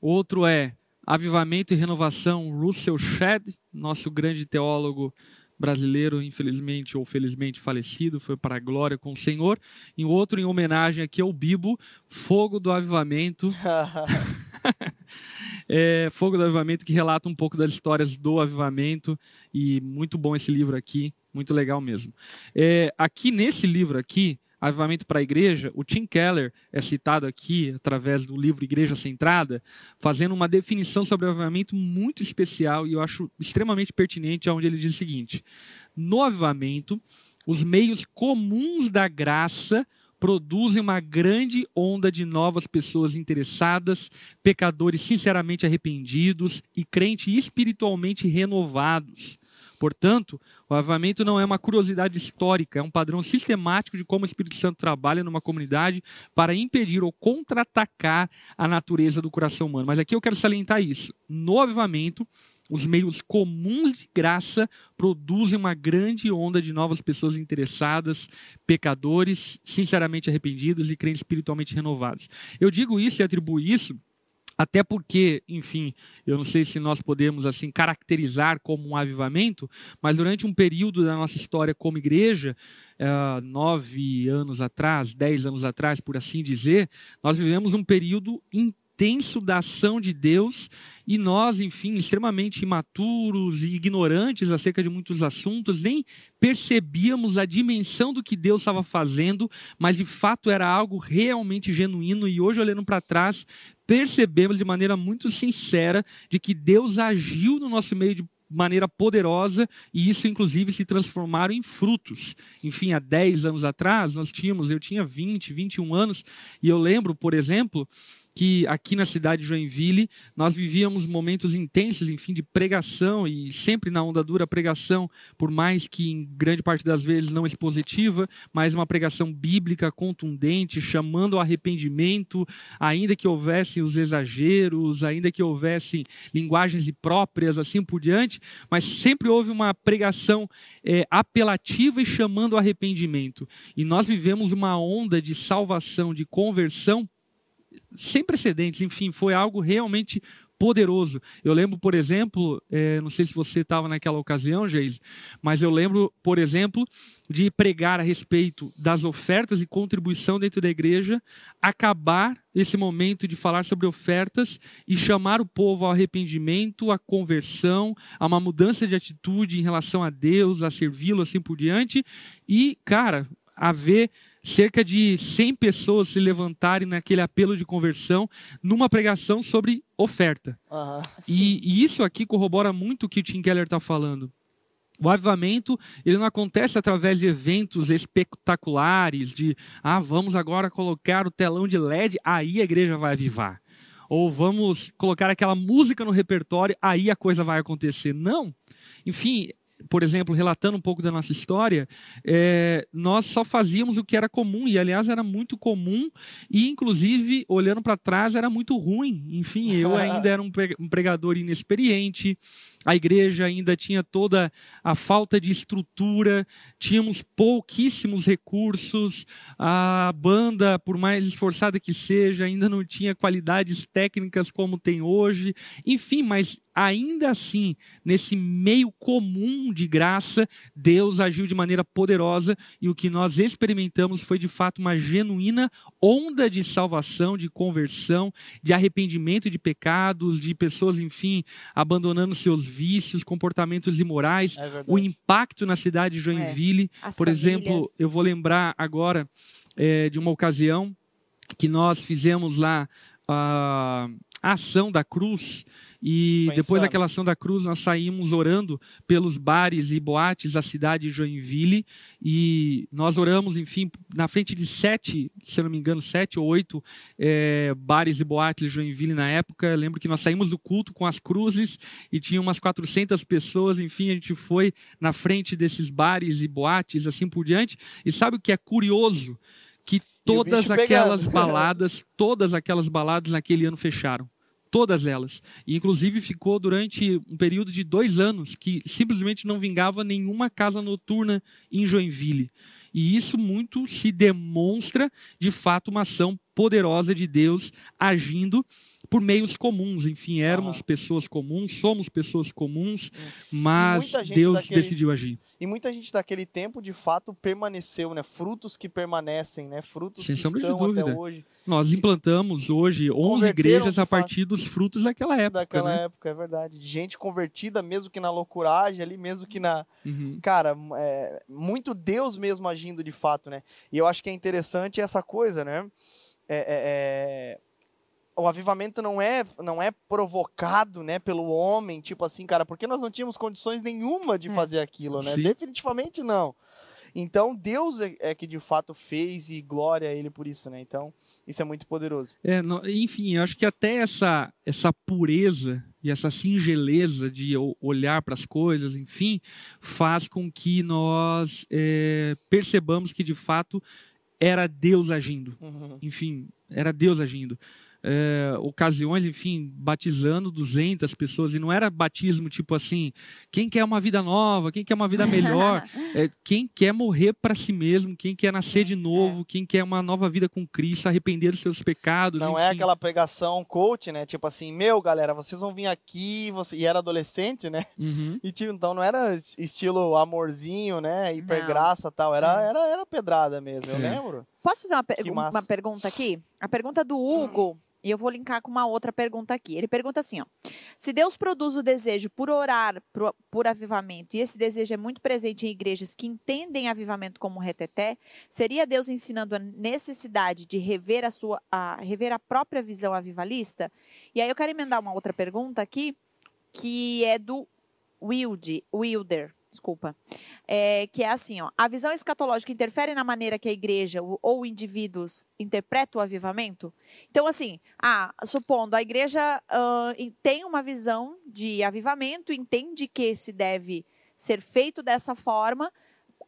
Outro é Avivamento e Renovação, Russell Shedd, nosso grande teólogo brasileiro, infelizmente ou felizmente falecido, foi para a glória com o Senhor. E outro, em homenagem aqui ao Bibo, Fogo do Avivamento, é, Fogo do Avivamento, que relata um pouco das histórias do avivamento. E muito bom esse livro aqui, muito legal mesmo. É, aqui nesse livro aqui, Avivamento para a Igreja, o Tim Keller é citado aqui através do livro Igreja Centrada, fazendo uma definição sobre o avivamento muito especial e eu acho extremamente pertinente, onde ele diz o seguinte: no avivamento, os meios comuns da graça produzem uma grande onda de novas pessoas interessadas, pecadores sinceramente arrependidos e crentes espiritualmente renovados. Portanto, o avivamento não é uma curiosidade histórica, é um padrão sistemático de como o Espírito Santo trabalha numa comunidade para impedir ou contra-atacar a natureza do coração humano. Mas aqui eu quero salientar isso. No avivamento, os meios comuns de graça produzem uma grande onda de novas pessoas interessadas, pecadores, sinceramente arrependidos e crentes espiritualmente renovados. Eu digo isso e atribuo isso até porque, enfim, eu não sei se nós podemos assim caracterizar como um avivamento, mas durante um período da nossa história como igreja, eh, nove anos atrás, dez anos atrás, por assim dizer, nós vivemos um período intenso da ação de Deus e nós, enfim, extremamente imaturos e ignorantes acerca de muitos assuntos, nem percebíamos a dimensão do que Deus estava fazendo, mas de fato era algo realmente genuíno e hoje olhando para trás, percebemos de maneira muito sincera de que Deus agiu no nosso meio de maneira poderosa e isso inclusive se transformaram em frutos. Enfim, há 10 anos atrás nós tínhamos, eu tinha 20, 21 anos e eu lembro, por exemplo, que aqui na cidade de Joinville nós vivíamos momentos intensos, enfim, de pregação e sempre na onda dura pregação, por mais que em grande parte das vezes não expositiva, mas uma pregação bíblica contundente, chamando ao arrependimento, ainda que houvessem os exageros, ainda que houvessem linguagens impróprias, assim por diante, mas sempre houve uma pregação é, apelativa e chamando ao arrependimento. E nós vivemos uma onda de salvação, de conversão sem precedentes, enfim, foi algo realmente poderoso. Eu lembro, por exemplo, é, não sei se você estava naquela ocasião, Geise, mas eu lembro, por exemplo, de pregar a respeito das ofertas e contribuição dentro da igreja, acabar esse momento de falar sobre ofertas e chamar o povo ao arrependimento, à conversão, a uma mudança de atitude em relação a Deus, a servi-lo, assim por diante, e, cara, haver cerca de 100 pessoas se levantarem naquele apelo de conversão numa pregação sobre oferta. E, e isso aqui corrobora muito o que o Tim Keller está falando. O avivamento ele não acontece através de eventos espetaculares, de ah, vamos agora colocar o telão de LED, aí a igreja vai avivar. Ou vamos colocar aquela música no repertório, aí a coisa vai acontecer. Não. Enfim, por exemplo, relatando um pouco da nossa história, é, nós só fazíamos o que era comum, e aliás era muito comum, e inclusive, olhando para trás, era muito ruim. Enfim, eu ainda era um pre- pregador inexperiente, a igreja ainda tinha toda a falta de estrutura, tínhamos pouquíssimos recursos, a banda, por mais esforçada que seja, ainda não tinha qualidades técnicas como tem hoje. Enfim, mas ainda assim, nesse meio comum de graça, Deus agiu de maneira poderosa e o que nós experimentamos foi de fato uma genuína onda de salvação, de conversão, de arrependimento de pecados, de pessoas, enfim, abandonando seus vícios, comportamentos imorais, É o impacto na cidade de Joinville. As Por exemplo, famílias. eu vou lembrar agora é, de uma ocasião que nós fizemos lá a ação da cruz e depois daquela ação da cruz nós saímos orando pelos bares e boates da cidade de Joinville e nós oramos, enfim, na frente de sete, se não me engano, sete ou oito é, bares e boates de Joinville na época. Eu lembro que nós saímos do culto com as cruzes e tinha umas 400 pessoas, enfim, a gente foi na frente desses bares e boates, assim por diante. E sabe o que é curioso? Que todas aquelas baladas, todas aquelas baladas naquele ano fecharam. Todas elas. E, inclusive, ficou durante um período de dois anos que simplesmente não vingava nenhuma casa noturna em Joinville. E isso muito se demonstra, de fato, uma ação poderosa de Deus agindo por meios comuns. Enfim, éramos pessoas comuns, somos pessoas comuns, E mas Deus daquele- decidiu agir. E muita gente daquele tempo, de fato, permaneceu, né? Frutos que permanecem, né? Frutos Sem que estão até hoje. Nós implantamos hoje 11 Converteram, igrejas a partir dos frutos daquela época. daquela né? época, é verdade. De gente convertida, mesmo que na loucuragem ali, mesmo que na... Uhum. Cara, é, muito Deus mesmo agindo de fato, né? E eu acho que é interessante essa coisa, né? É, é, é, O avivamento não é, não é provocado, né, pelo homem, tipo assim, cara, porque nós não tínhamos condições nenhuma de É. fazer aquilo, né? Sim. Definitivamente não. Então, Deus é, é que de fato fez e glória a Ele por isso, né? Então, isso é muito poderoso. É, enfim, eu acho que até essa, essa pureza e essa singeleza de olhar para as coisas, enfim, faz com que nós é, percebamos que de fato era Deus agindo. Uhum. Enfim, era Deus agindo. É, ocasiões, enfim, batizando 200 pessoas, e não era batismo tipo assim, quem quer uma vida nova, quem quer uma vida melhor, é, quem quer morrer para si mesmo, quem quer nascer de novo, quem quer uma nova vida com Cristo, arrepender dos seus pecados. Não é enfim. aquela pregação coach, né? Tipo assim, meu, galera, vocês vão vir aqui, você... e era adolescente, né? Uhum. E tipo, então não era es- estilo amorzinho, né? Hiper Não. graça e tal. Era, É. era, era pedrada mesmo, eu É. lembro. Posso fazer uma, per- uma pergunta aqui? A pergunta do Hugo, e eu vou linkar com uma outra pergunta aqui. Ele pergunta assim, ó. Se Deus produz o desejo por orar pro- por avivamento, e esse desejo é muito presente em igrejas que entendem avivamento como reteté, seria Deus ensinando a necessidade de rever a sua a, rever a própria visão avivalista? E aí eu quero emendar uma outra pergunta aqui, que é do Wilde, Wilder. Desculpa, é, que é assim, ó, a visão escatológica interfere na maneira que a igreja ou, indivíduos interpretam o avivamento? Então, assim, ah, supondo a igreja em- tem uma visão de avivamento, entende que se deve ser feito dessa forma,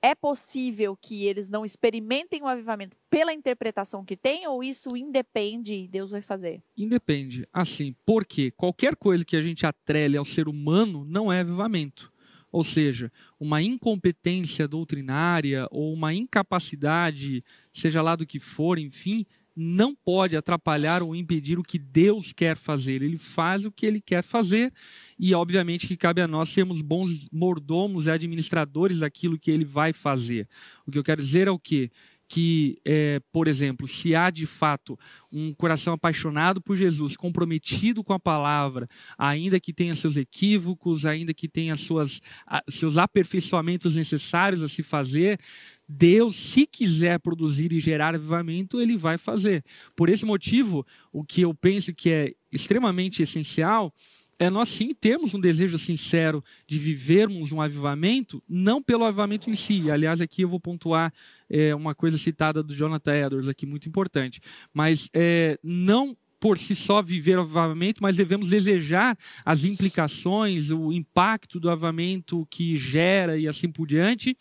é possível que eles não experimentem o avivamento pela interpretação que tem, ou isso independe e Deus vai fazer? Independe. Assim, porque qualquer coisa que a gente atrele ao ser humano não é avivamento. Ou seja, uma incompetência doutrinária ou uma incapacidade, seja lá do que for, enfim, não pode atrapalhar ou impedir o que Deus quer fazer. Ele faz o que ele quer fazer e, obviamente, que cabe a nós sermos bons mordomos e administradores daquilo que ele vai fazer. O que eu quero dizer é o quê? Que, é, por exemplo, se há de fato um coração apaixonado por Jesus, comprometido com a palavra, ainda que tenha seus equívocos, ainda que tenha suas, a- seus aperfeiçoamentos necessários a se fazer, Deus, se quiser produzir e gerar avivamento, ele vai fazer. Por esse motivo, o que eu penso que é extremamente essencial é nós sim termos um desejo sincero de vivermos um avivamento, não pelo avivamento em si. Aliás, aqui eu vou pontuar é, uma coisa citada do Jonathan Edwards aqui, muito importante. Mas é, não por si só viver o avivamento, mas devemos desejar as implicações, o impacto do avivamento que gera e assim por diante.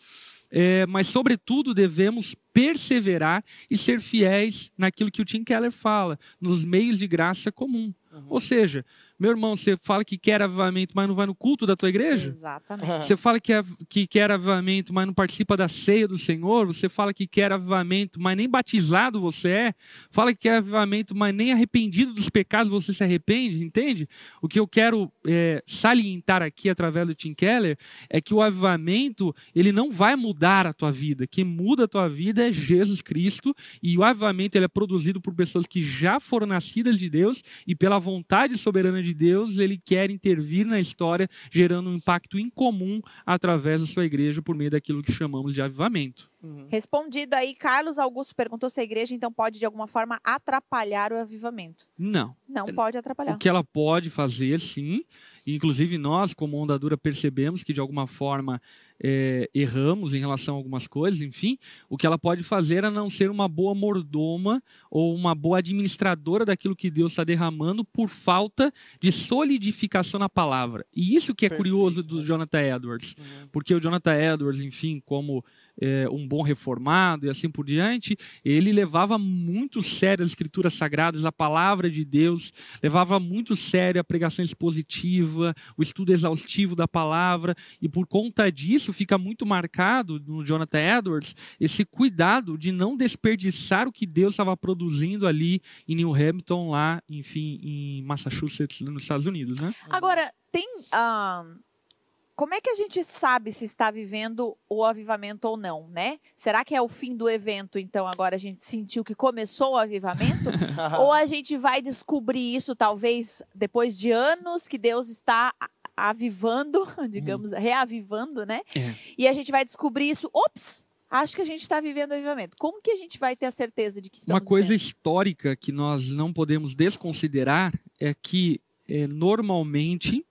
É, mas, sobretudo, devemos perseverar e ser fiéis naquilo que o Tim Keller fala, nos meios de graça comum. Ou seja, meu irmão, você fala que quer avivamento, mas não vai no culto da tua igreja? Exatamente. Você fala que, que quer avivamento, mas não participa da ceia do Senhor. Você fala que quer avivamento, mas nem batizado você é. Fala que quer avivamento, mas nem arrependido dos pecados você se arrepende, entende? O que eu quero é, salientar aqui através do Tim Keller é que o avivamento ele não vai mudar a tua vida. Quem muda a tua vida é Jesus Cristo e o avivamento ele é produzido por pessoas que já foram nascidas de Deus e pela vontade soberana de Deus ele quer intervir na história gerando um impacto incomum através da sua igreja por meio daquilo que chamamos de avivamento. Uhum. Respondido aí, Carlos Augusto perguntou se a igreja então pode de alguma forma atrapalhar o avivamento. Não. Não pode atrapalhar. O que ela pode fazer, sim. Inclusive, nós, como Onda Dura, percebemos que, de alguma forma, é, erramos em relação a algumas coisas, enfim. O que ela pode fazer é não ser uma boa mordoma ou uma boa administradora daquilo que Deus está derramando por falta de solidificação na palavra. E isso que é Perfeito, curioso do né? Jonathan Edwards. Uhum. Porque o Jonathan Edwards, enfim, como é, um bom reformado e assim por diante, ele levava muito sério as escrituras sagradas, a palavra de Deus, levava muito sério a pregação expositiva, o estudo exaustivo da palavra, e por conta disso fica muito marcado no Jonathan Edwards esse cuidado de não desperdiçar o que Deus estava produzindo ali em New Hampton, lá, enfim, em Massachusetts, nos Estados Unidos, né? Agora, tem. ah, como é que a gente sabe se está vivendo o avivamento ou não, né? Será que é o fim do evento, então agora a gente sentiu que começou o avivamento? ou a gente vai descobrir isso talvez depois de anos que Deus está avivando, digamos, reavivando, né? É. E a gente vai descobrir isso, ops, acho que a gente está vivendo o avivamento. Como que a gente vai ter a certeza de que estamos Uma coisa vivendo? histórica que nós não podemos desconsiderar é que, eh, normalmente,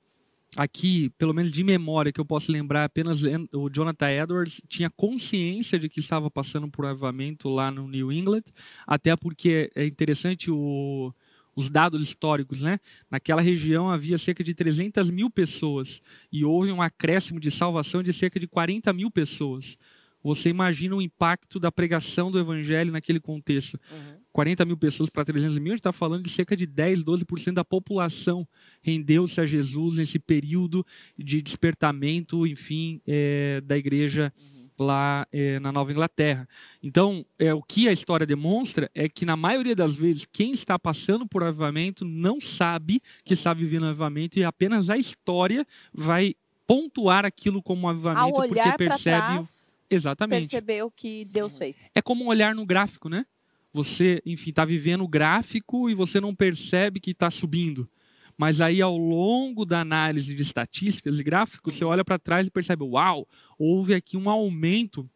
aqui, pelo menos de memória que eu posso lembrar, apenas en- o Jonathan Edwards tinha consciência de que estava passando por avivamento lá no New England, até porque é interessante o- os dados históricos, né? Naquela região havia cerca de 300 mil pessoas e houve um acréscimo de salvação de cerca de 40 mil pessoas. Você imagina o impacto da pregação do evangelho naquele contexto. Uhum. 40 mil pessoas para 300 mil, a gente está falando de cerca de 10, 12% da população rendeu-se a Jesus nesse período de despertamento, enfim, eh, da igreja lá eh, na Nova Inglaterra. Então, é, o que a história demonstra é que, na maioria das vezes, quem está passando por avivamento não sabe que está vivendo avivamento e apenas a história vai pontuar aquilo como um Ao avivamento porque olhar para percebe trás, exatamente perceber o que Deus fez. é como um olhar no gráfico, né? Você, enfim, está vivendo o gráfico e você não percebe que está subindo. Mas aí, ao longo da análise de estatísticas e gráficos, você olha para trás e percebe: uau, houve aqui um aumento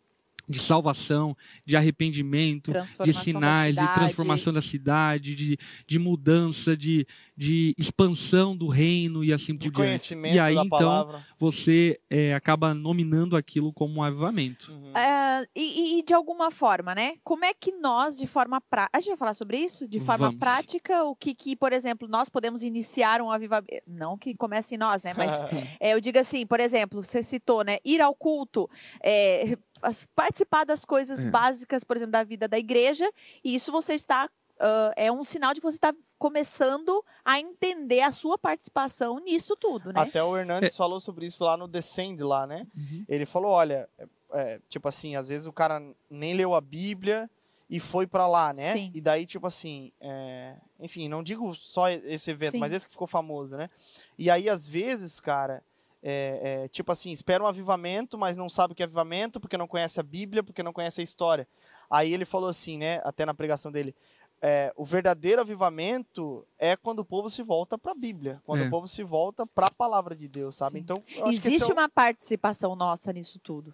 de salvação, de arrependimento, de sinais, de transformação da cidade, de, de mudança, de, de expansão do reino e assim De por diante. conhecimento E aí, da então, palavra. você é, acaba nominando aquilo como um avivamento. Uhum. É, e, e de alguma forma, né? Como é que nós, de forma prática. A gente vai falar sobre isso? De forma Vamos. prática, o que, que, por exemplo, nós podemos iniciar um avivamento. Não que comece em nós, né? Mas é, eu digo assim, por exemplo, você citou, né? Ir ao culto, é, as- participar das coisas É. básicas, por exemplo, da vida da igreja, e isso você está. ah, é um sinal de que você está começando a entender a sua participação nisso tudo, né? Até o É. Hernandes falou sobre isso lá no Descend, lá, né? Uhum. Ele falou, olha, é, é, tipo assim, às vezes o cara nem leu a Bíblia e foi pra lá, né? Sim. E daí, tipo assim, é, enfim, não digo só esse evento, Sim. mas esse que ficou famoso, né? E aí, às vezes, cara, é, é, tipo assim, espera um avivamento, mas não sabe o que é avivamento, porque não conhece a Bíblia, porque não conhece a história. Aí ele falou assim, né, até na pregação dele, é, o verdadeiro avivamento é quando o povo se volta para a Bíblia, quando É. o povo se volta para a palavra de Deus, sabe? Sim. Então, Existe é uma participação nossa nisso tudo.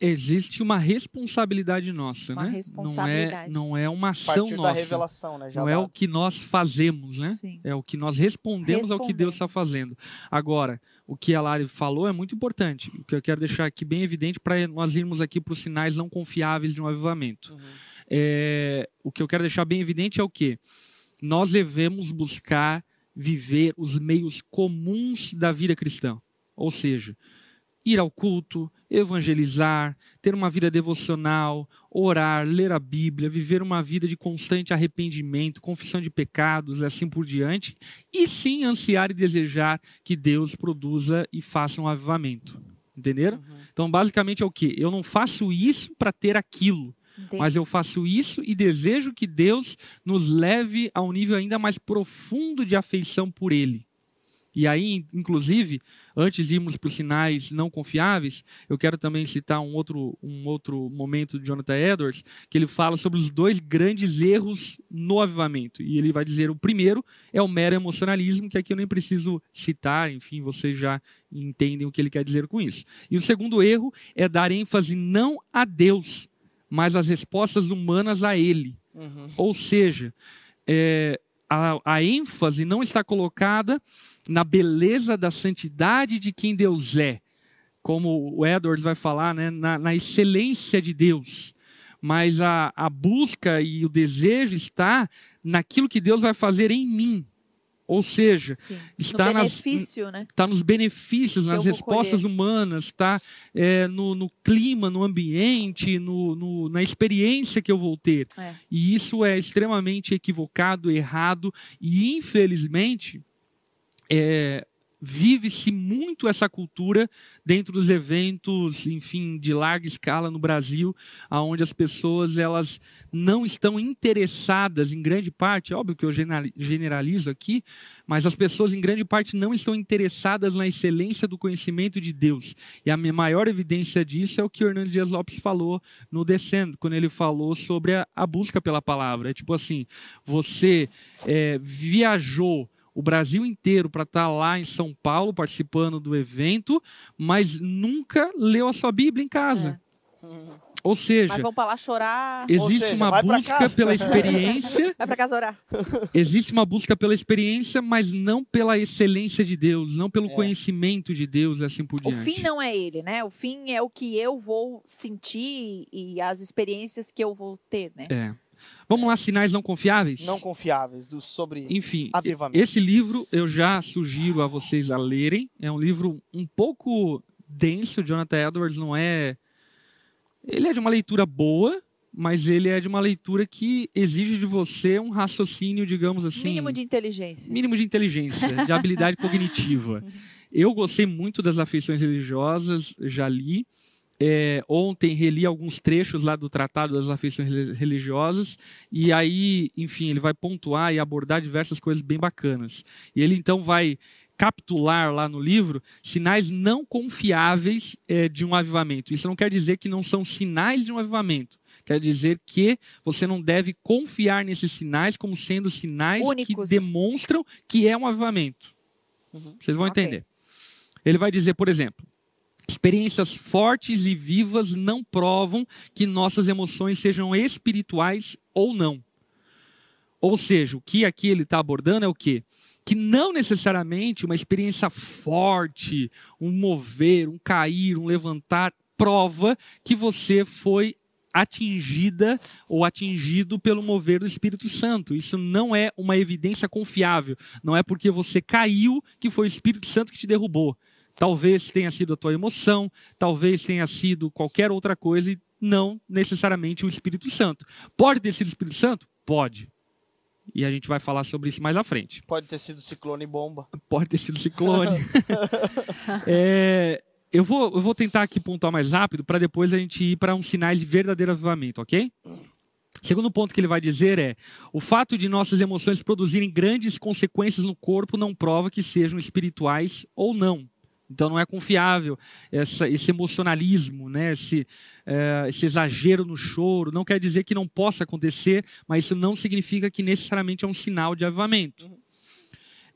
Existe uma responsabilidade nossa, Uma né? responsabilidade. Não é, não é uma ação partir da nossa. revelação, né? Já Não é o que nós fazemos, né? Sim. É o que nós respondemos, ao que Deus está fazendo. Agora, o que a Lari falou é muito importante. O que eu quero deixar aqui bem evidente para nós irmos aqui para os sinais não confiáveis de um avivamento. Uhum. É, o que eu quero deixar bem evidente é o que nós devemos buscar viver os meios comuns da vida cristã, ou seja, ir ao culto, evangelizar, ter uma vida devocional, orar, ler a Bíblia, viver uma vida de constante arrependimento, confissão de pecados, assim por diante, e sim ansiar e desejar que Deus produza e faça um avivamento. Entenderam? Uhum. Então, basicamente é o que? Eu não faço isso para ter aquilo. Entendi. Mas eu faço isso e desejo que Deus nos leve a um nível ainda mais profundo de afeição por Ele. E aí, inclusive, antes de irmos para os sinais não confiáveis, eu quero também citar um outro, um outro momento de Jonathan Edwards, que ele fala sobre os dois grandes erros no avivamento. E ele vai dizer: o primeiro é o mero emocionalismo, que aqui eu nem preciso citar, enfim, vocês já entendem o que ele quer dizer com isso. E o segundo erro é dar ênfase não a Deus, mas às respostas humanas a Ele. Uhum. Ou seja, é, a, a ênfase não está colocada na beleza da santidade de quem Deus é, como o Edwards vai falar, né, na, na excelência de Deus. Mas a, a busca e o desejo está naquilo que Deus vai fazer em mim. Ou seja, Sim. está no nas- né? está nos benefícios, nas respostas humanas, está no, no clima, no ambiente, no, no- na experiência que eu vou ter. É. E isso é extremamente equivocado, errado e, infelizmente, é, vive-se muito essa cultura dentro dos eventos, enfim, de larga escala no Brasil, aonde as pessoas elas não estão interessadas em grande parte, óbvio que eu genera- generalizo aqui, mas as pessoas em grande parte não estão interessadas na excelência do conhecimento de Deus. E a maior evidência disso é o que o Hernando Dias Lopes falou no Descendo, quando ele falou sobre a, a busca pela palavra. É tipo assim, você é, viajou o Brasil inteiro para estar lá em São Paulo participando do evento, mas nunca leu a sua Bíblia em casa. Uhum. Ou seja, Mas vão pra lá chorar. existe seja, uma busca pela experiência Vai pra casa orar. Existe uma busca pela experiência, mas não pela excelência de Deus, não pelo É. conhecimento de Deus, e assim por O diante. fim não é ele, né? O fim é o que eu vou sentir e as experiências que eu vou ter, né? É. Vamos lá, sinais não confiáveis? Não confiáveis, do, sobre Enfim, avivamento. esse livro eu já sugiro a vocês a lerem. É um livro um pouco denso. Jonathan Edwards não é. Ele é de uma leitura boa, mas ele é de uma leitura que exige de você um raciocínio, digamos assim. Mínimo de inteligência. mínimo de inteligência, de habilidade cognitiva. Eu gostei muito das afeições religiosas, já li. É, ontem reli alguns trechos lá do Tratado das Afeições Reli- Religiosas, e aí, enfim, ele vai pontuar e abordar diversas coisas bem bacanas. E ele então vai capitular lá no livro sinais não confiáveis é, de um avivamento. Isso não quer dizer que não são sinais de um avivamento. Quer dizer que você não deve confiar nesses sinais como sendo sinais Únicos. que demonstram que é um avivamento. Uhum. Vocês vão Ok. entender. Ele vai dizer, por exemplo, Experiências fortes e vivas não provam que nossas emoções sejam espirituais ou não. Ou seja, o que aqui ele está abordando é o quê? Que não necessariamente uma experiência forte, um mover, um cair, um levantar, prova que você foi atingida ou atingido pelo mover do Espírito Santo. Isso não é uma evidência confiável. Não é porque você caiu que foi o Espírito Santo que te derrubou. Talvez tenha sido a tua emoção, talvez tenha sido qualquer outra coisa e não necessariamente o Espírito Santo. Pode ter sido o Espírito Santo? Pode. E a gente vai falar sobre isso mais à frente. Pode ter sido ciclone e bomba. Pode ter sido ciclone. é, eu, vou, eu vou tentar aqui pontuar mais rápido para depois a gente ir para uns sinais de verdadeiro avivamento, ok? Segundo ponto que ele vai dizer é: o fato de nossas emoções produzirem grandes consequências no corpo não prova que sejam espirituais ou não. Então não é confiável essa, esse emocionalismo, né? esse, é, esse exagero no choro. Não quer dizer que não possa acontecer, mas isso não significa que necessariamente é um sinal de avivamento.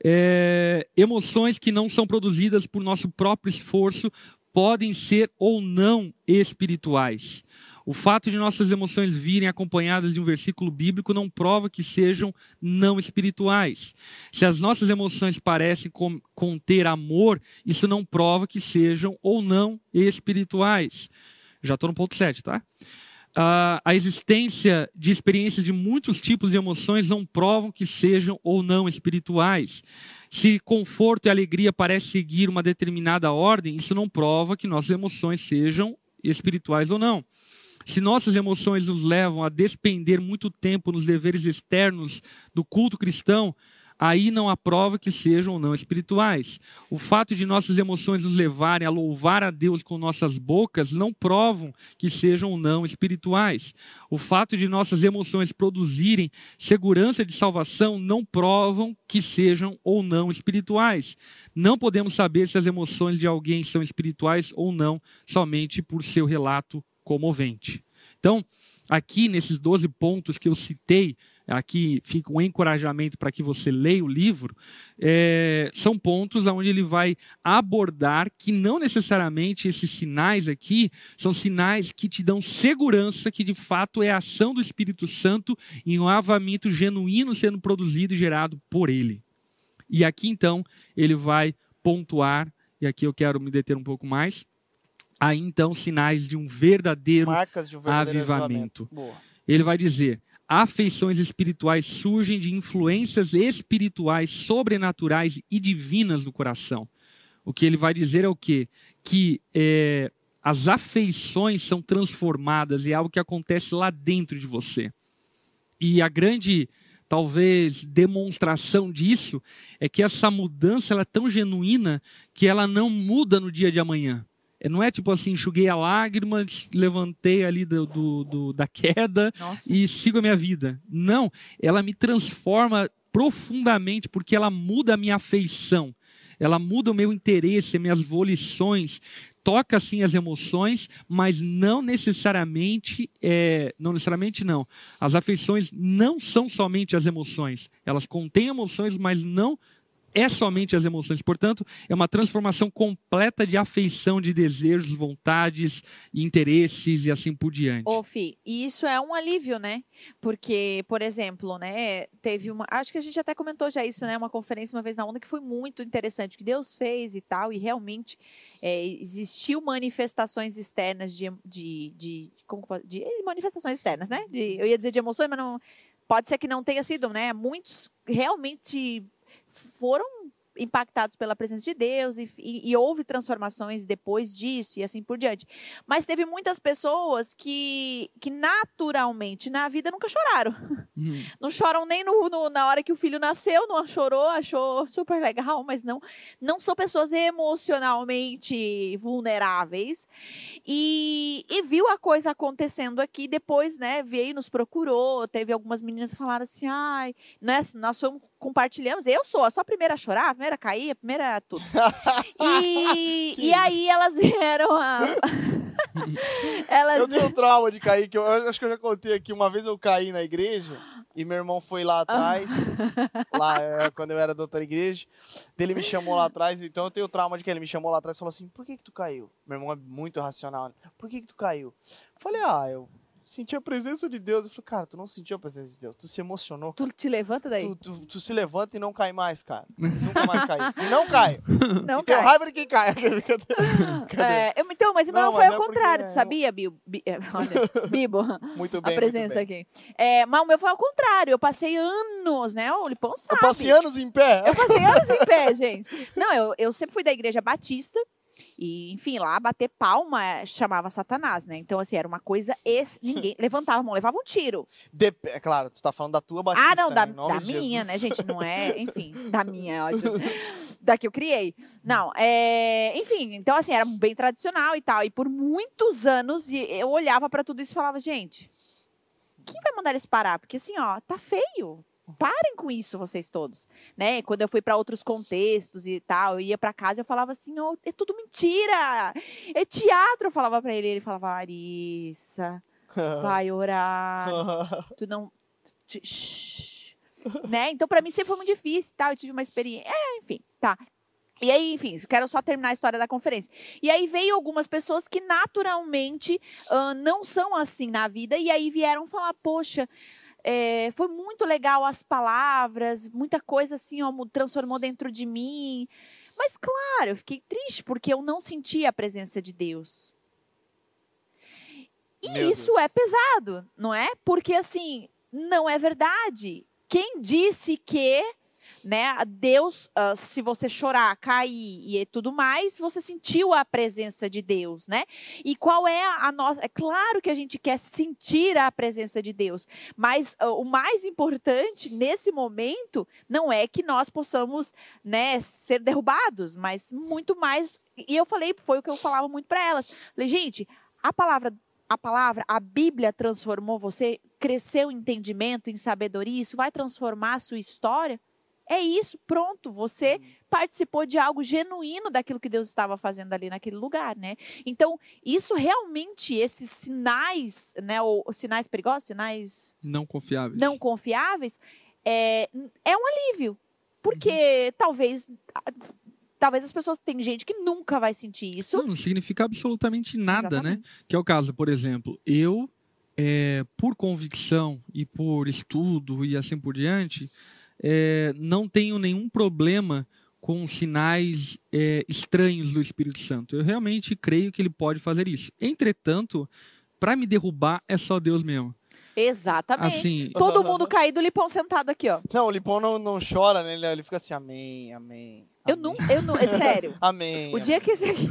É, emoções que não são produzidas por nosso próprio esforço podem ser ou não espirituais. O fato de nossas emoções virem acompanhadas de um versículo bíblico não prova que sejam não espirituais. Se as nossas emoções parecem conter amor, isso não prova que sejam ou não espirituais. Já estou no ponto 7, tá? A existência de experiências de muitos tipos de emoções não provam que sejam ou não espirituais. Se conforto e alegria parecem seguir uma determinada ordem, isso não prova que nossas emoções sejam espirituais ou não. Se nossas emoções nos levam a despender muito tempo nos deveres externos do culto cristão, aí não há prova que sejam ou não espirituais. O fato de nossas emoções nos levarem a louvar a Deus com nossas bocas não provam que sejam ou não espirituais. O fato de nossas emoções produzirem segurança de salvação não provam que sejam ou não espirituais. Não podemos saber se as emoções de alguém são espirituais ou não somente por seu relato comovente. Então, aqui nesses 12 pontos que eu citei, aqui fica um encorajamento para que você leia o livro, é, são pontos onde ele vai abordar que não necessariamente esses sinais aqui são sinais que te dão segurança que de fato é a ação do Espírito Santo em um avamento genuíno sendo produzido e gerado por ele. E aqui então ele vai pontuar, e aqui eu quero me deter um pouco mais, Aí então sinais de um verdadeiro, de um verdadeiro avivamento. avivamento. Ele vai dizer: afeições espirituais surgem de influências espirituais, sobrenaturais e divinas do coração. O que ele vai dizer é o quê? Que é, as afeições são transformadas e é algo que acontece lá dentro de você. E a grande, talvez, demonstração disso é que essa mudança ela é tão genuína que ela não muda no dia de amanhã. É, não é tipo assim, enxuguei a lágrima, levantei ali do, do, do da queda Nossa. e sigo a minha vida. Não, ela me transforma profundamente porque ela muda a minha afeição. Ela muda o meu interesse, minhas volições, toca sim as emoções, mas não necessariamente, é, não necessariamente não. As afeições não são somente as emoções. Elas contêm emoções, mas não é somente as emoções. Portanto, é uma transformação completa de afeição, de desejos, vontades, interesses e assim por diante. Ô, Fi, e isso é um alívio, né? Porque, por exemplo, né, teve uma. Acho que a gente até comentou já isso, né? Uma conferência uma vez na onda que foi muito interessante, que Deus fez e tal, e realmente é, existiu manifestações externas de. de, de, como, de manifestações externas, né? De, eu ia dizer de emoções, mas não. Pode ser que não tenha sido, né? Muitos realmente foram impactados pela presença de Deus e, e, e, houve transformações depois disso e assim por diante. Mas teve muitas pessoas que, que naturalmente na vida nunca choraram. Uhum. Não choram nem no, no, na hora que o filho nasceu, não chorou, achou super legal, mas não, não são pessoas emocionalmente vulneráveis. E, e viu a coisa acontecendo aqui, depois, né, veio, nos procurou, teve algumas meninas que falaram assim, ai, né, nós somos compartilhamos. Eu sou, sou a primeira a chorar, a primeira a cair, a primeira a tudo. E, e aí elas vieram a. elas... Eu tenho trauma de cair, que eu, eu acho que eu já contei aqui. Uma vez eu caí na igreja. E meu irmão foi lá atrás, lá é, quando eu era da outra igreja. Ele me chamou lá atrás, então eu tenho trauma de que ele me chamou lá atrás e falou assim: por que, que tu caiu? Meu irmão é muito racional. Né? Por que, que tu caiu? Eu falei, ah, eu senti a presença de Deus. Eu falei, cara, tu não sentiu a presença de Deus, tu se emocionou. Tu te levanta daí. Tu, tu, tu se levanta e não cai mais, cara. Nunca mais cai. E não cai. Não e tenho cai. raiva de quem cai. É, então, mas o meu foi é ao porque contrário, tu é- sabia, Bibo? Bi- é, olha, Bibo, Muito a bem. presença muito bem. aqui. É, mas o meu foi ao contrário, eu passei anos, né? O Lipão sabe. Eu passei anos em pé. Eu passei anos em pé, gente. Não, eu, eu sempre fui da igreja batista. E, enfim, lá bater palma é, chamava Satanás, né? Então, assim, era uma coisa. Esse, ninguém levantava a mão, levava um tiro. Dep- É claro, tu tá falando da tua batista. ah, não, da, da de minha, né, gente? Não é. Enfim, da minha, é ótimo. da que eu criei. Não, é. Enfim, então, assim, era bem tradicional e tal. E por muitos anos eu olhava pra tudo isso e falava, gente, quem vai mandar eles parar? Porque, assim, ó, tá feio. Parem com isso, vocês todos, né? Quando eu fui pra outros contextos e tal, eu ia pra casa e eu falava assim, "Ô, é tudo mentira, é teatro. Eu falava pra ele, ele falava, Larissa, vai orar, tu não. tu- shh. né? Então, pra mim sempre foi muito difícil tal. Eu tive uma experiência. É, enfim, tá. E aí, enfim, eu quero só terminar a história da conferência. E aí veio algumas pessoas que naturalmente ah, não são assim na vida, e aí vieram falar, poxa. É, foi muito legal as palavras, muita coisa assim, ó, transformou dentro de mim. Mas, claro, eu fiquei triste porque eu não sentia a presença de Deus. E Meu isso Deus. é pesado, não é? Porque assim, não é verdade. Quem disse que, né, Deus, ah, se você chorar, cair e tudo mais, você sentiu a presença de Deus, né? E qual é a nossa. É claro que a gente quer sentir a presença de Deus, mas ah, o mais importante nesse momento não é que nós possamos, né, ser derrubados, mas muito mais. E eu falei, foi o que eu falava muito para elas. Falei, gente, a palavra a palavra, a Bíblia transformou você, cresceu em entendimento, em sabedoria, isso vai transformar a sua história? É isso, pronto, você participou de algo genuíno daquilo que Deus estava fazendo ali naquele lugar, né? Então, isso realmente, esses sinais, né, ou, ou sinais perigosos, sinais Não confiáveis. não confiáveis, é, é um alívio. Porque talvez talvez as pessoas tem gente que nunca vai sentir isso. Não, não significa absolutamente nada, né? Exatamente. Que é o caso, por exemplo, eu, é, por convicção e por estudo e assim por diante, é, não tenho nenhum problema com sinais é, estranhos do Espírito Santo. Eu realmente creio que ele pode fazer isso. Entretanto, para me derrubar é só Deus mesmo. Exatamente. Assim, Todo mundo caído, o Lipão sentado aqui, ó. Não, o Lipão não, não chora, né? Ele- Ele fica assim, amém, amém. Eu amém, não, eu não, é sério. Amém. O dia que esse aqui.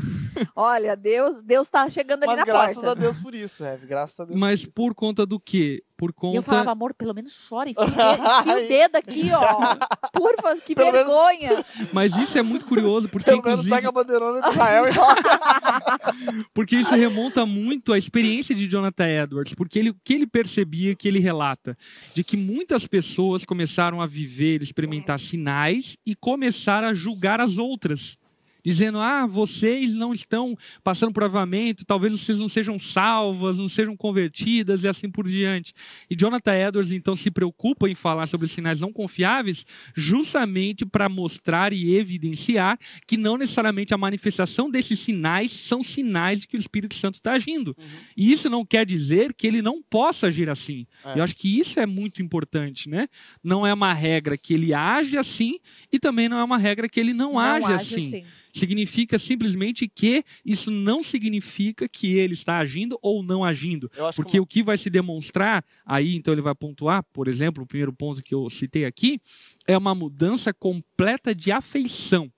Olha, Deus, Deus tá chegando ali Mas na graças porta. a Deus por isso, Heavy. Graças a Deus mas por isso. por conta do quê? Por E eu falava, conta. amor, pelo menos chora, enfia, enfia o dedo aqui, ó. Por favor, que Pelo menos- vergonha. Mas isso é muito curioso, porque Pelo menos inclusive. pega a bandeirona de Israel e. Porque isso remonta muito à experiência de Jonathan Edwards, porque ele, o que ele percebia, que ele relata, de que muitas pessoas começaram a viver, experimentar sinais e começaram a julgar as outras. Dizendo, ah, vocês não estão passando por avamento, talvez vocês não sejam salvas, não sejam convertidas e assim por diante. E Jonathan Edwards, então, se preocupa em falar sobre sinais não confiáveis, justamente para mostrar e evidenciar que não necessariamente a manifestação desses sinais são sinais de que o Espírito Santo está agindo. Uhum. E isso não quer dizer que ele não possa agir assim. É. Eu acho que isso é muito importante, né? Não é uma regra que ele age assim e também não é uma regra que ele não, age, assim. Significa simplesmente que isso não significa que ele está agindo ou não agindo. Porque o que vai se demonstrar, aí então ele vai pontuar, por exemplo, o primeiro ponto que eu citei aqui, é uma mudança completa de afeição.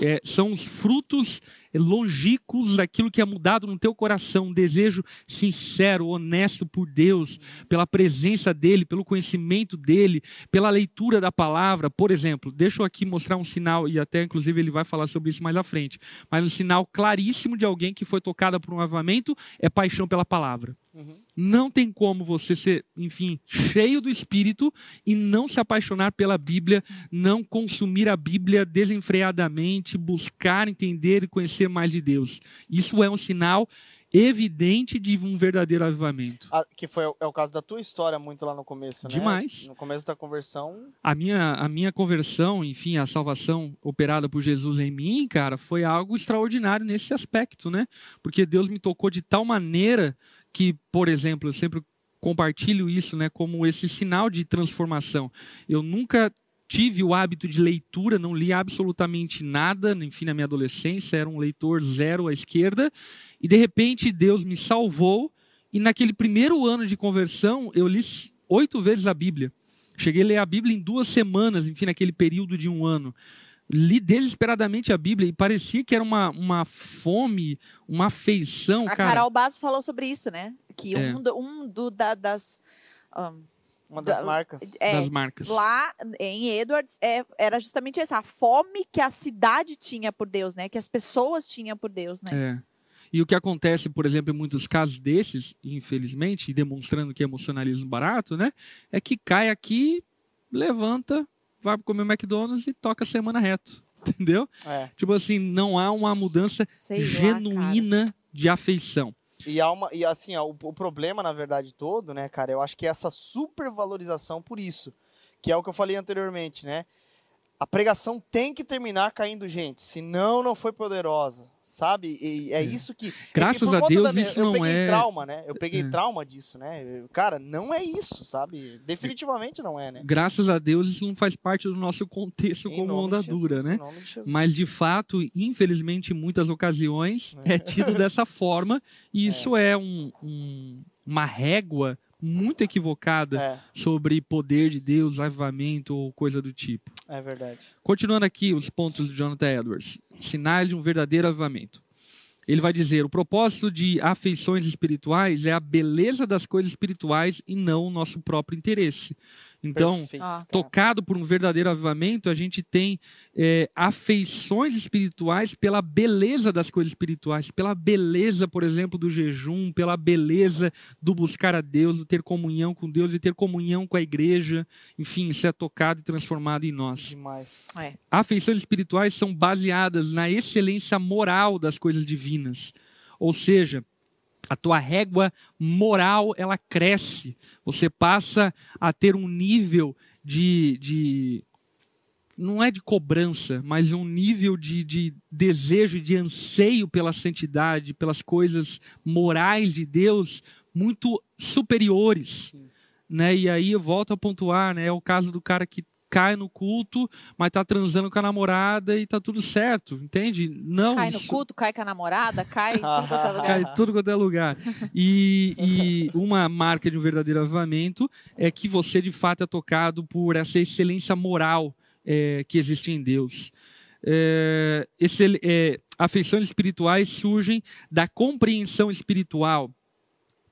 É, são os frutos longínquos daquilo que é mudado no teu coração, um desejo sincero, honesto por Deus, pela presença dele, pelo conhecimento dele, pela leitura da palavra. Por exemplo, deixa eu aqui mostrar um sinal, e até inclusive ele vai falar sobre isso mais à frente, mas um sinal claríssimo de alguém que foi tocada por um avamento é paixão pela palavra. Uhum. Não tem como você ser, enfim, cheio do Espírito e não se apaixonar pela Bíblia, não consumir a Bíblia desenfreadamente, buscar entender e conhecer mais de Deus. Isso é um sinal evidente de um verdadeiro avivamento. Ah, que foi é o caso da tua história muito lá no começo, né? Demais. No começo da conversão. A minha, a minha conversão, enfim, a salvação operada por Jesus em mim, cara, foi algo extraordinário nesse aspecto, né? Porque Deus me tocou de tal maneira que, por exemplo, eu sempre compartilho isso, né, como esse sinal de transformação. Eu nunca tive o hábito de leitura, não li absolutamente nada, enfim, na minha adolescência, era um leitor zero à esquerda, e de repente Deus me salvou, e naquele primeiro ano de conversão, eu li oito vezes a Bíblia. Cheguei a ler a Bíblia em duas semanas, enfim, naquele período de um ano. Li desesperadamente a Bíblia e parecia que era uma, uma fome, uma afeição. A cara. Carol Basso falou sobre isso, né? Que É. um, do, um do, da- das. um, Uma das Da- marcas. é, das marcas. lá em Edwards é, era justamente essa, a fome que a cidade tinha por Deus, né? Que as pessoas tinham por Deus, né? É. E o que acontece, por exemplo, em muitos casos desses, infelizmente, e demonstrando que é emocionalismo barato, né? É que cai aqui, levanta, vai comer o McDonald's e toca a semana reto. Entendeu? É. Tipo assim, não há uma mudança Sei lá, cara. genuína de afeição. E, há uma, e assim, ó, o, o problema, na verdade, todo, né, cara, eu acho que é essa supervalorização por isso. Que é o que eu falei anteriormente, né? A pregação tem que terminar caindo gente, senão não foi poderosa, sabe? E é, É. isso que. Graças por a conta Deus, minha- isso eu não peguei é- trauma, né? Eu peguei É. trauma disso, né? Cara, não é isso, sabe? Definitivamente não é, né? Graças a Deus, isso não faz parte do nosso contexto Em como onda dura, né? de. Mas de fato, infelizmente, em muitas ocasiões é tido dessa forma, e isso é, um- um- uma régua muito equivocada É, sobre poder de Deus, avivamento ou coisa do tipo. É verdade. Continuando aqui os pontos de Jonathan Edwards, sinais de um verdadeiro avivamento. Ele vai dizer: o propósito de afeições espirituais é a beleza das coisas espirituais e não o nosso próprio interesse. Então, Perfeito, tocado por um verdadeiro avivamento, a gente tem é, afeições espirituais pela beleza das coisas espirituais, pela beleza, por exemplo, do jejum, pela beleza do buscar a Deus, do ter comunhão com Deus, de ter comunhão com a igreja, enfim, isso é tocado e transformado em nós. Demais. É. Afeições espirituais são baseadas na excelência moral das coisas divinas. Ou seja, a tua régua moral ela cresce. Você passa a ter um nível de, de não é de cobrança, mas um nível de, de desejo, de anseio pela santidade, pelas coisas morais de Deus muito superiores. Sim. Né? E aí eu volto a pontuar, né? É o caso do cara que cai no culto, mas tá transando com a namorada e tá tudo certo, entende? Não, Cai no isso- culto, cai com a namorada, cai em tudo quanto é lugar. cai tudo quanto é lugar. E, e uma marca de um verdadeiro avivamento é que você de fato é tocado por essa excelência moral é, que existe em Deus. É, excel- é, afeições espirituais surgem da compreensão espiritual.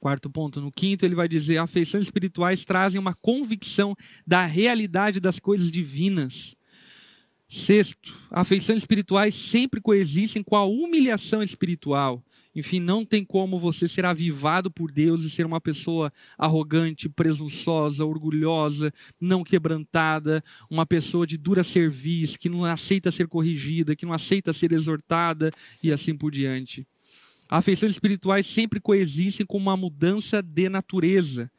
Quarto ponto. No quinto, ele vai dizer: afeições espirituais trazem uma convicção da realidade das coisas divinas. Sexto, afeições espirituais sempre coexistem com a humilhação espiritual. Enfim, não tem como você ser avivado por Deus e ser uma pessoa arrogante, presunçosa, orgulhosa, não quebrantada, uma pessoa de dura serviço, que não aceita ser corrigida, que não aceita ser exortada e assim por diante. Afeições espirituais sempre coexistem com uma mudança de natureza.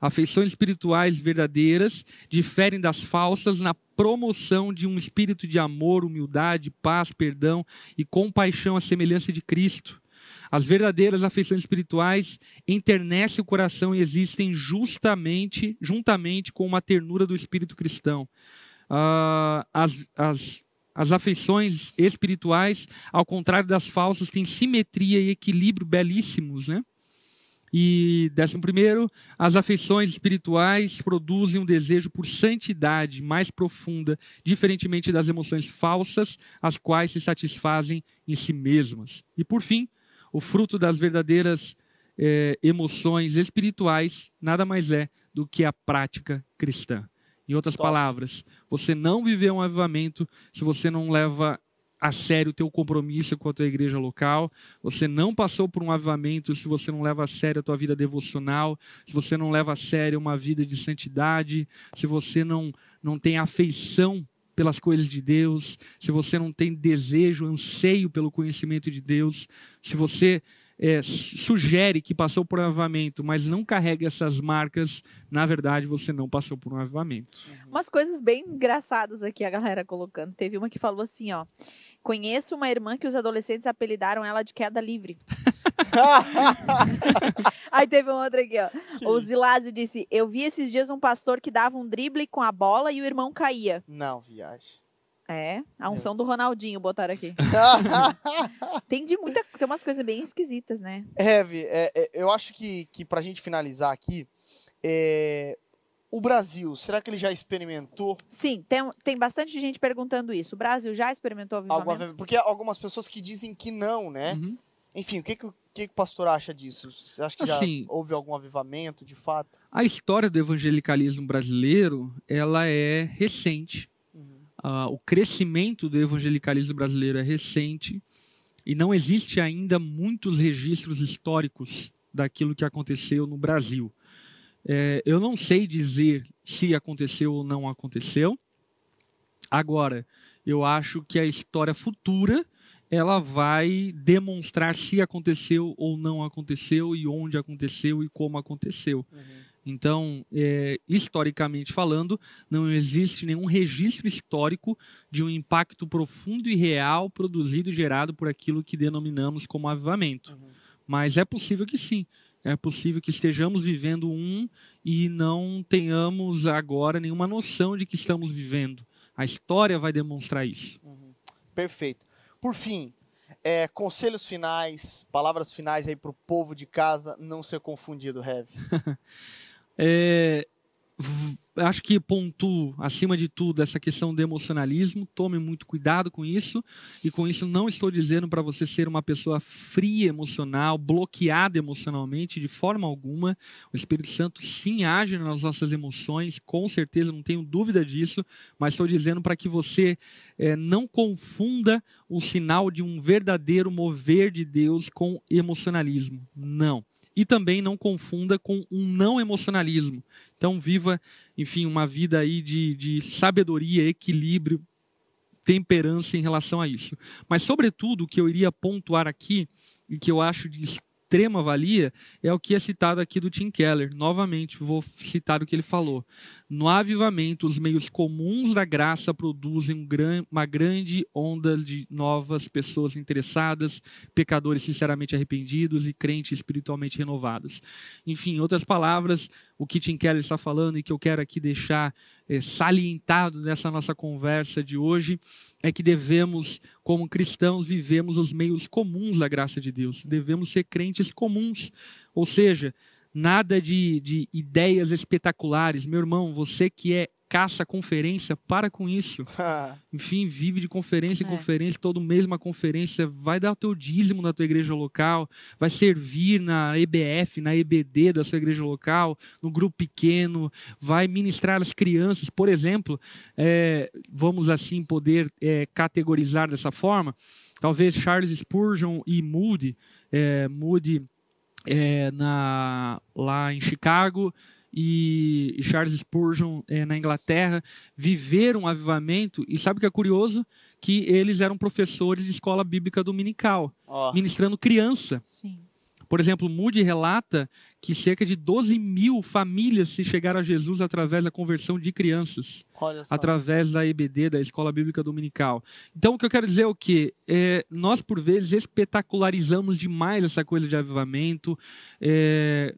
Afeições espirituais verdadeiras diferem das falsas na promoção de um espírito de amor, humildade, paz, perdão e compaixão à semelhança de Cristo. As verdadeiras afeições espirituais enternecem o coração e existem justamente, juntamente com uma ternura do espírito cristão. Ah, as, as, as afeições espirituais, ao contrário das falsas, têm simetria e equilíbrio belíssimos, né? E, décimo primeiro, as afeições espirituais produzem um desejo por santidade mais profunda, diferentemente das emoções falsas, as quais se satisfazem em si mesmas. E, por fim, o fruto das verdadeiras eh, emoções espirituais nada mais é do que a prática cristã. Em outras Top. palavras, você não viveu um avivamento se você não leva a sério o teu compromisso com a tua igreja local, você não passou por um avivamento se você não leva a sério a tua vida devocional, se você não leva a sério uma vida de santidade, se você não, não tem afeição pelas coisas de Deus, se você não tem desejo, anseio pelo conhecimento de Deus, se você é, sugere que passou por um avivamento, mas não carrega essas marcas, na verdade você não passou por um avivamento. Umas coisas bem engraçadas aqui a galera colocando. Teve uma que falou assim, ó. Conheço uma irmã que os adolescentes apelidaram ela de queda livre. Aí teve uma outra aqui, ó. O Zilásio disse: Eu vi esses dias um pastor que dava um drible com a bola e o irmão caía. Não, viagem. É, a unção do Ronaldinho botaram aqui. tem de muita. Tem umas coisas bem esquisitas, né? Heavy, é, é, eu acho que, que pra gente finalizar aqui, é, o Brasil, será que ele já experimentou? Sim, tem, tem bastante gente perguntando isso. O Brasil já experimentou avivamento? Alguma, porque algumas pessoas que dizem que não, né? Uhum. Enfim, o que, que, o que, que o pastor acha disso? Você acha que Assim, já houve algum avivamento, de fato? A história do evangelicalismo brasileiro, ela é recente. Uhum. Ah, o crescimento do evangelicalismo brasileiro é recente e não existe ainda muitos registros históricos daquilo que aconteceu no Brasil. É, eu não sei dizer se aconteceu ou não aconteceu. Agora, eu acho que a história futura ela vai demonstrar se aconteceu ou não aconteceu e onde aconteceu e como aconteceu. Então, é, historicamente falando, não existe nenhum registro histórico de um impacto profundo e real produzido e gerado por aquilo que denominamos como avivamento. Uhum. Mas é possível que sim. É possível que estejamos vivendo um e não tenhamos agora nenhuma noção de que estamos vivendo. A história vai demonstrar isso. Perfeito. Por fim, é, conselhos finais, palavras finais aí pro povo de casa não ser confundido, Heavy. É, acho que pontuo, acima de tudo, essa questão do emocionalismo. Tome muito cuidado com isso. E com isso, não estou dizendo para você ser uma pessoa fria emocional, bloqueada emocionalmente, de forma alguma. O Espírito Santo sim age nas nossas emoções, com certeza, não tenho dúvida disso. Mas estou dizendo para que você eh, não confunda o sinal de um verdadeiro mover de Deus com emocionalismo. Não e também não confunda com um não emocionalismo. Então viva, enfim, uma vida aí de, de sabedoria, equilíbrio, temperança em relação a isso. Mas sobretudo o que eu iria pontuar aqui e que eu acho de extrema valia é o que é citado aqui do Tim Keller. Novamente vou citar o que ele falou. No avivamento, os meios comuns da graça produzem um uma grande onda de novas pessoas interessadas, pecadores sinceramente arrependidos e crentes espiritualmente renovados. Enfim, em outras palavras, o que Tim Keller está falando e que eu quero aqui deixar eh, salientado nessa nossa conversa de hoje é que devemos, como cristãos, vivemos os meios comuns da graça de Deus. Devemos ser crentes comuns, ou seja, nada de, de ideias espetaculares. Meu irmão, você que é caça conferência, para com isso. Enfim, vive de conferência em É. conferência, todo mês uma conferência, vai dar o teu dízimo na tua igreja local, vai servir na EBF, na EBD da sua igreja local, no grupo pequeno, vai ministrar as crianças, por exemplo, é, vamos assim poder é, categorizar dessa forma, talvez Charles Spurgeon e Moody, é, Moody é, na, lá em Chicago e Charles Spurgeon é, na Inglaterra viveram um avivamento e sabe o que é curioso? Que eles eram professores de escola bíblica dominical, Ó, ministrando criança. Sim. Por exemplo, Moody relata que cerca de 12 mil famílias se chegaram a Jesus através da conversão de crianças olha só. através da EBD, da Escola Bíblica Dominical. Então, o que eu quero dizer é o quê? É, nós, por vezes, espetacularizamos demais essa coisa de avivamento, é,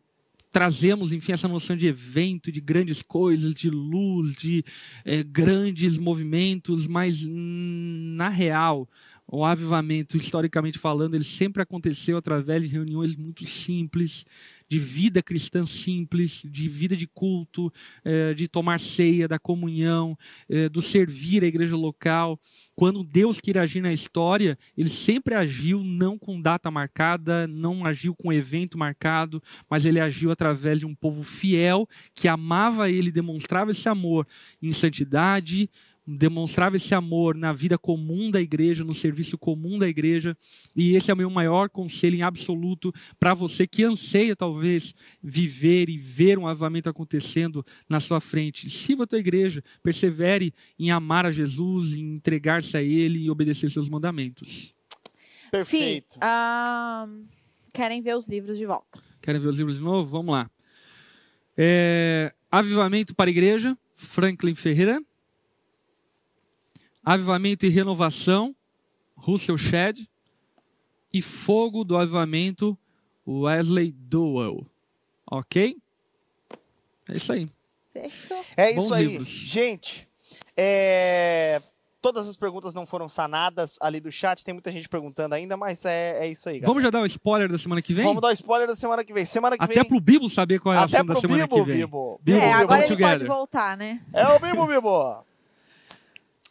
trazemos, enfim, essa noção de evento, de grandes coisas, de luz, de é, grandes movimentos, mas, na real, o avivamento, historicamente falando, ele sempre aconteceu através de reuniões muito simples, de vida cristã simples, de vida de culto, eh, de tomar ceia, da comunhão, eh, do servir a igreja local. Quando Deus queria agir na história, ele sempre agiu não com data marcada, não agiu com evento marcado, mas ele agiu através de um povo fiel que amava ele, demonstrava esse amor em santidade, demonstrava esse amor na vida comum da igreja, no serviço comum da igreja. E esse é o meu maior conselho em absoluto para você que anseia talvez viver e ver um avivamento acontecendo na sua frente. Sirva a tua igreja, persevere em amar a Jesus, em entregar-se a ele e obedecer seus mandamentos. Perfeito. Fih, querem ver os livros de volta. Querem ver os livros de novo? Vamos lá. É, Avivamento para a Igreja, Franklin Ferreira. Avivamento e Renovação, Russell Shedd. E Fogo do Avivamento, Wesley Dowell. Ok? É isso aí. Fechou. É Bons isso aí. livros. Gente, é, todas as perguntas não foram sanadas ali do chat. Tem muita gente perguntando ainda, mas é, é isso aí, galera. Vamos já dar o spoiler da semana que vem? Vamos dar o spoiler da semana que vem. Semana que Até vem. pro Bibo saber qual é a Até ação da pro semana Bibo, que vem. Bibo. Bibo, é, Bibo, agora ele pode voltar, né? É o Bibo, Bibo.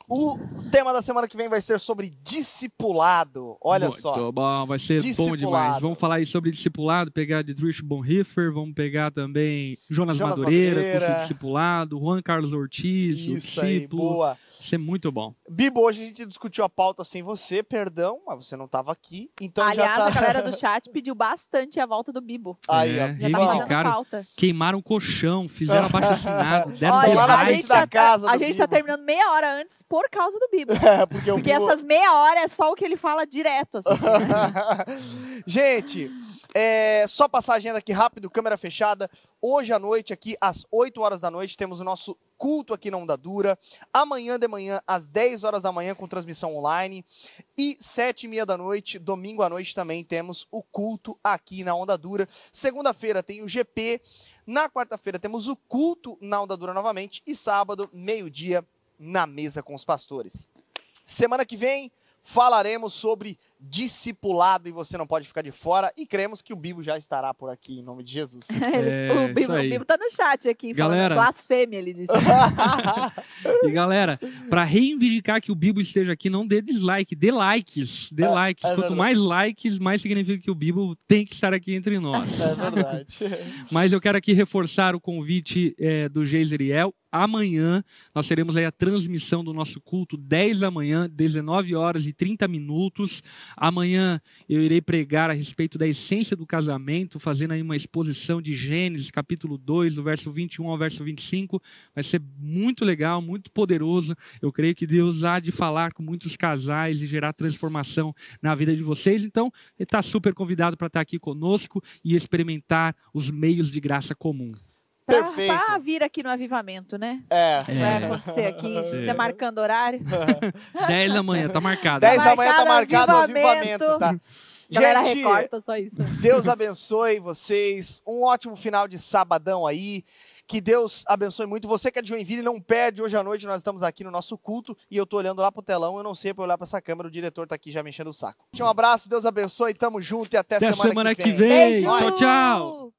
O tema da semana que vem vai ser sobre discipulado. Olha Muito só. bom, vai ser bom demais. Vamos falar aí sobre discipulado, pegar Dietrich Bonhoeffer, vamos pegar também Jonas, Jonas Madureira, Madureira. curso de discipulado, Juan Carlos Ortiz, Isso o aí, discípulo. boa. Isso é muito bom. Bibo, hoje a gente discutiu a pauta sem você, perdão, mas você não estava aqui. Então Aliás, já tá. a galera do chat pediu bastante a volta do Bibo. Aí, É, ó. Já tá Reivindicaram. fazendo Cara, falta. Queimaram o colchão, fizeram abaixo assinado, deram Olha, lá na a frente gente, da tá, casa a gente tá Bibo. terminando meia hora antes por causa do Bibo. É, porque Porque Bibo... essas meia hora é só o que ele fala direto, assim. né? Gente, é, só passar a agenda aqui rápido, câmera fechada. Hoje à noite, aqui às 8 horas da noite, temos o nosso culto aqui na Onda Dura. Amanhã de manhã, às 10 horas da manhã, com transmissão online. E 7 e meia da noite, domingo à noite, também temos o culto aqui na Onda Dura. Segunda-feira tem o GP. Na quarta-feira temos o culto na Onda Dura novamente. E sábado, meio-dia, na mesa com os pastores. Semana que vem falaremos sobre discipulado e você não pode ficar de fora. E cremos que o Bibo já estará por aqui, em nome de Jesus. É, o, Bibo, o. Bibo tá no chat aqui, Galera. falando blasfêmia, ele disse. E galera, para reivindicar que o Bibo esteja aqui, não dê dislike, dê likes, dê É, likes. é Quanto verdade. mais likes, mais significa que o Bibo tem que estar aqui entre nós. É verdade. Mas eu quero aqui reforçar o convite é, do Geiseriel. Amanhã nós teremos aí a transmissão do nosso culto, 10 da manhã, 19 horas e 30 minutos. Amanhã eu irei pregar a respeito da essência do casamento, fazendo aí uma exposição de Gênesis, capítulo 2, do verso 21 ao verso 25. Vai ser muito legal, muito poderoso. Eu creio que Deus há de falar com muitos casais e gerar transformação na vida de vocês. Então, está super convidado para estar aqui conosco e experimentar os meios de graça comum. Pra vir aqui no avivamento, né? É. Vai É. acontecer aqui. A gente É. tá marcando horário. 10 da manhã, tá marcado. 10 da manhã tá marcado o avivamento. avivamento, tá? Galera Gente, recorta só isso. Deus abençoe vocês. Um ótimo final de sabadão aí. Que Deus abençoe muito. Você que é de Joinville, não perde. Hoje à noite nós estamos aqui no nosso culto e eu tô olhando lá pro telão. Eu não sei pra olhar pra essa câmera. O diretor tá aqui já mexendo o saco. Um abraço, Deus abençoe. Tamo junto e até, Até semana, semana que que vem. vem. Beijo! Tchau, tchau.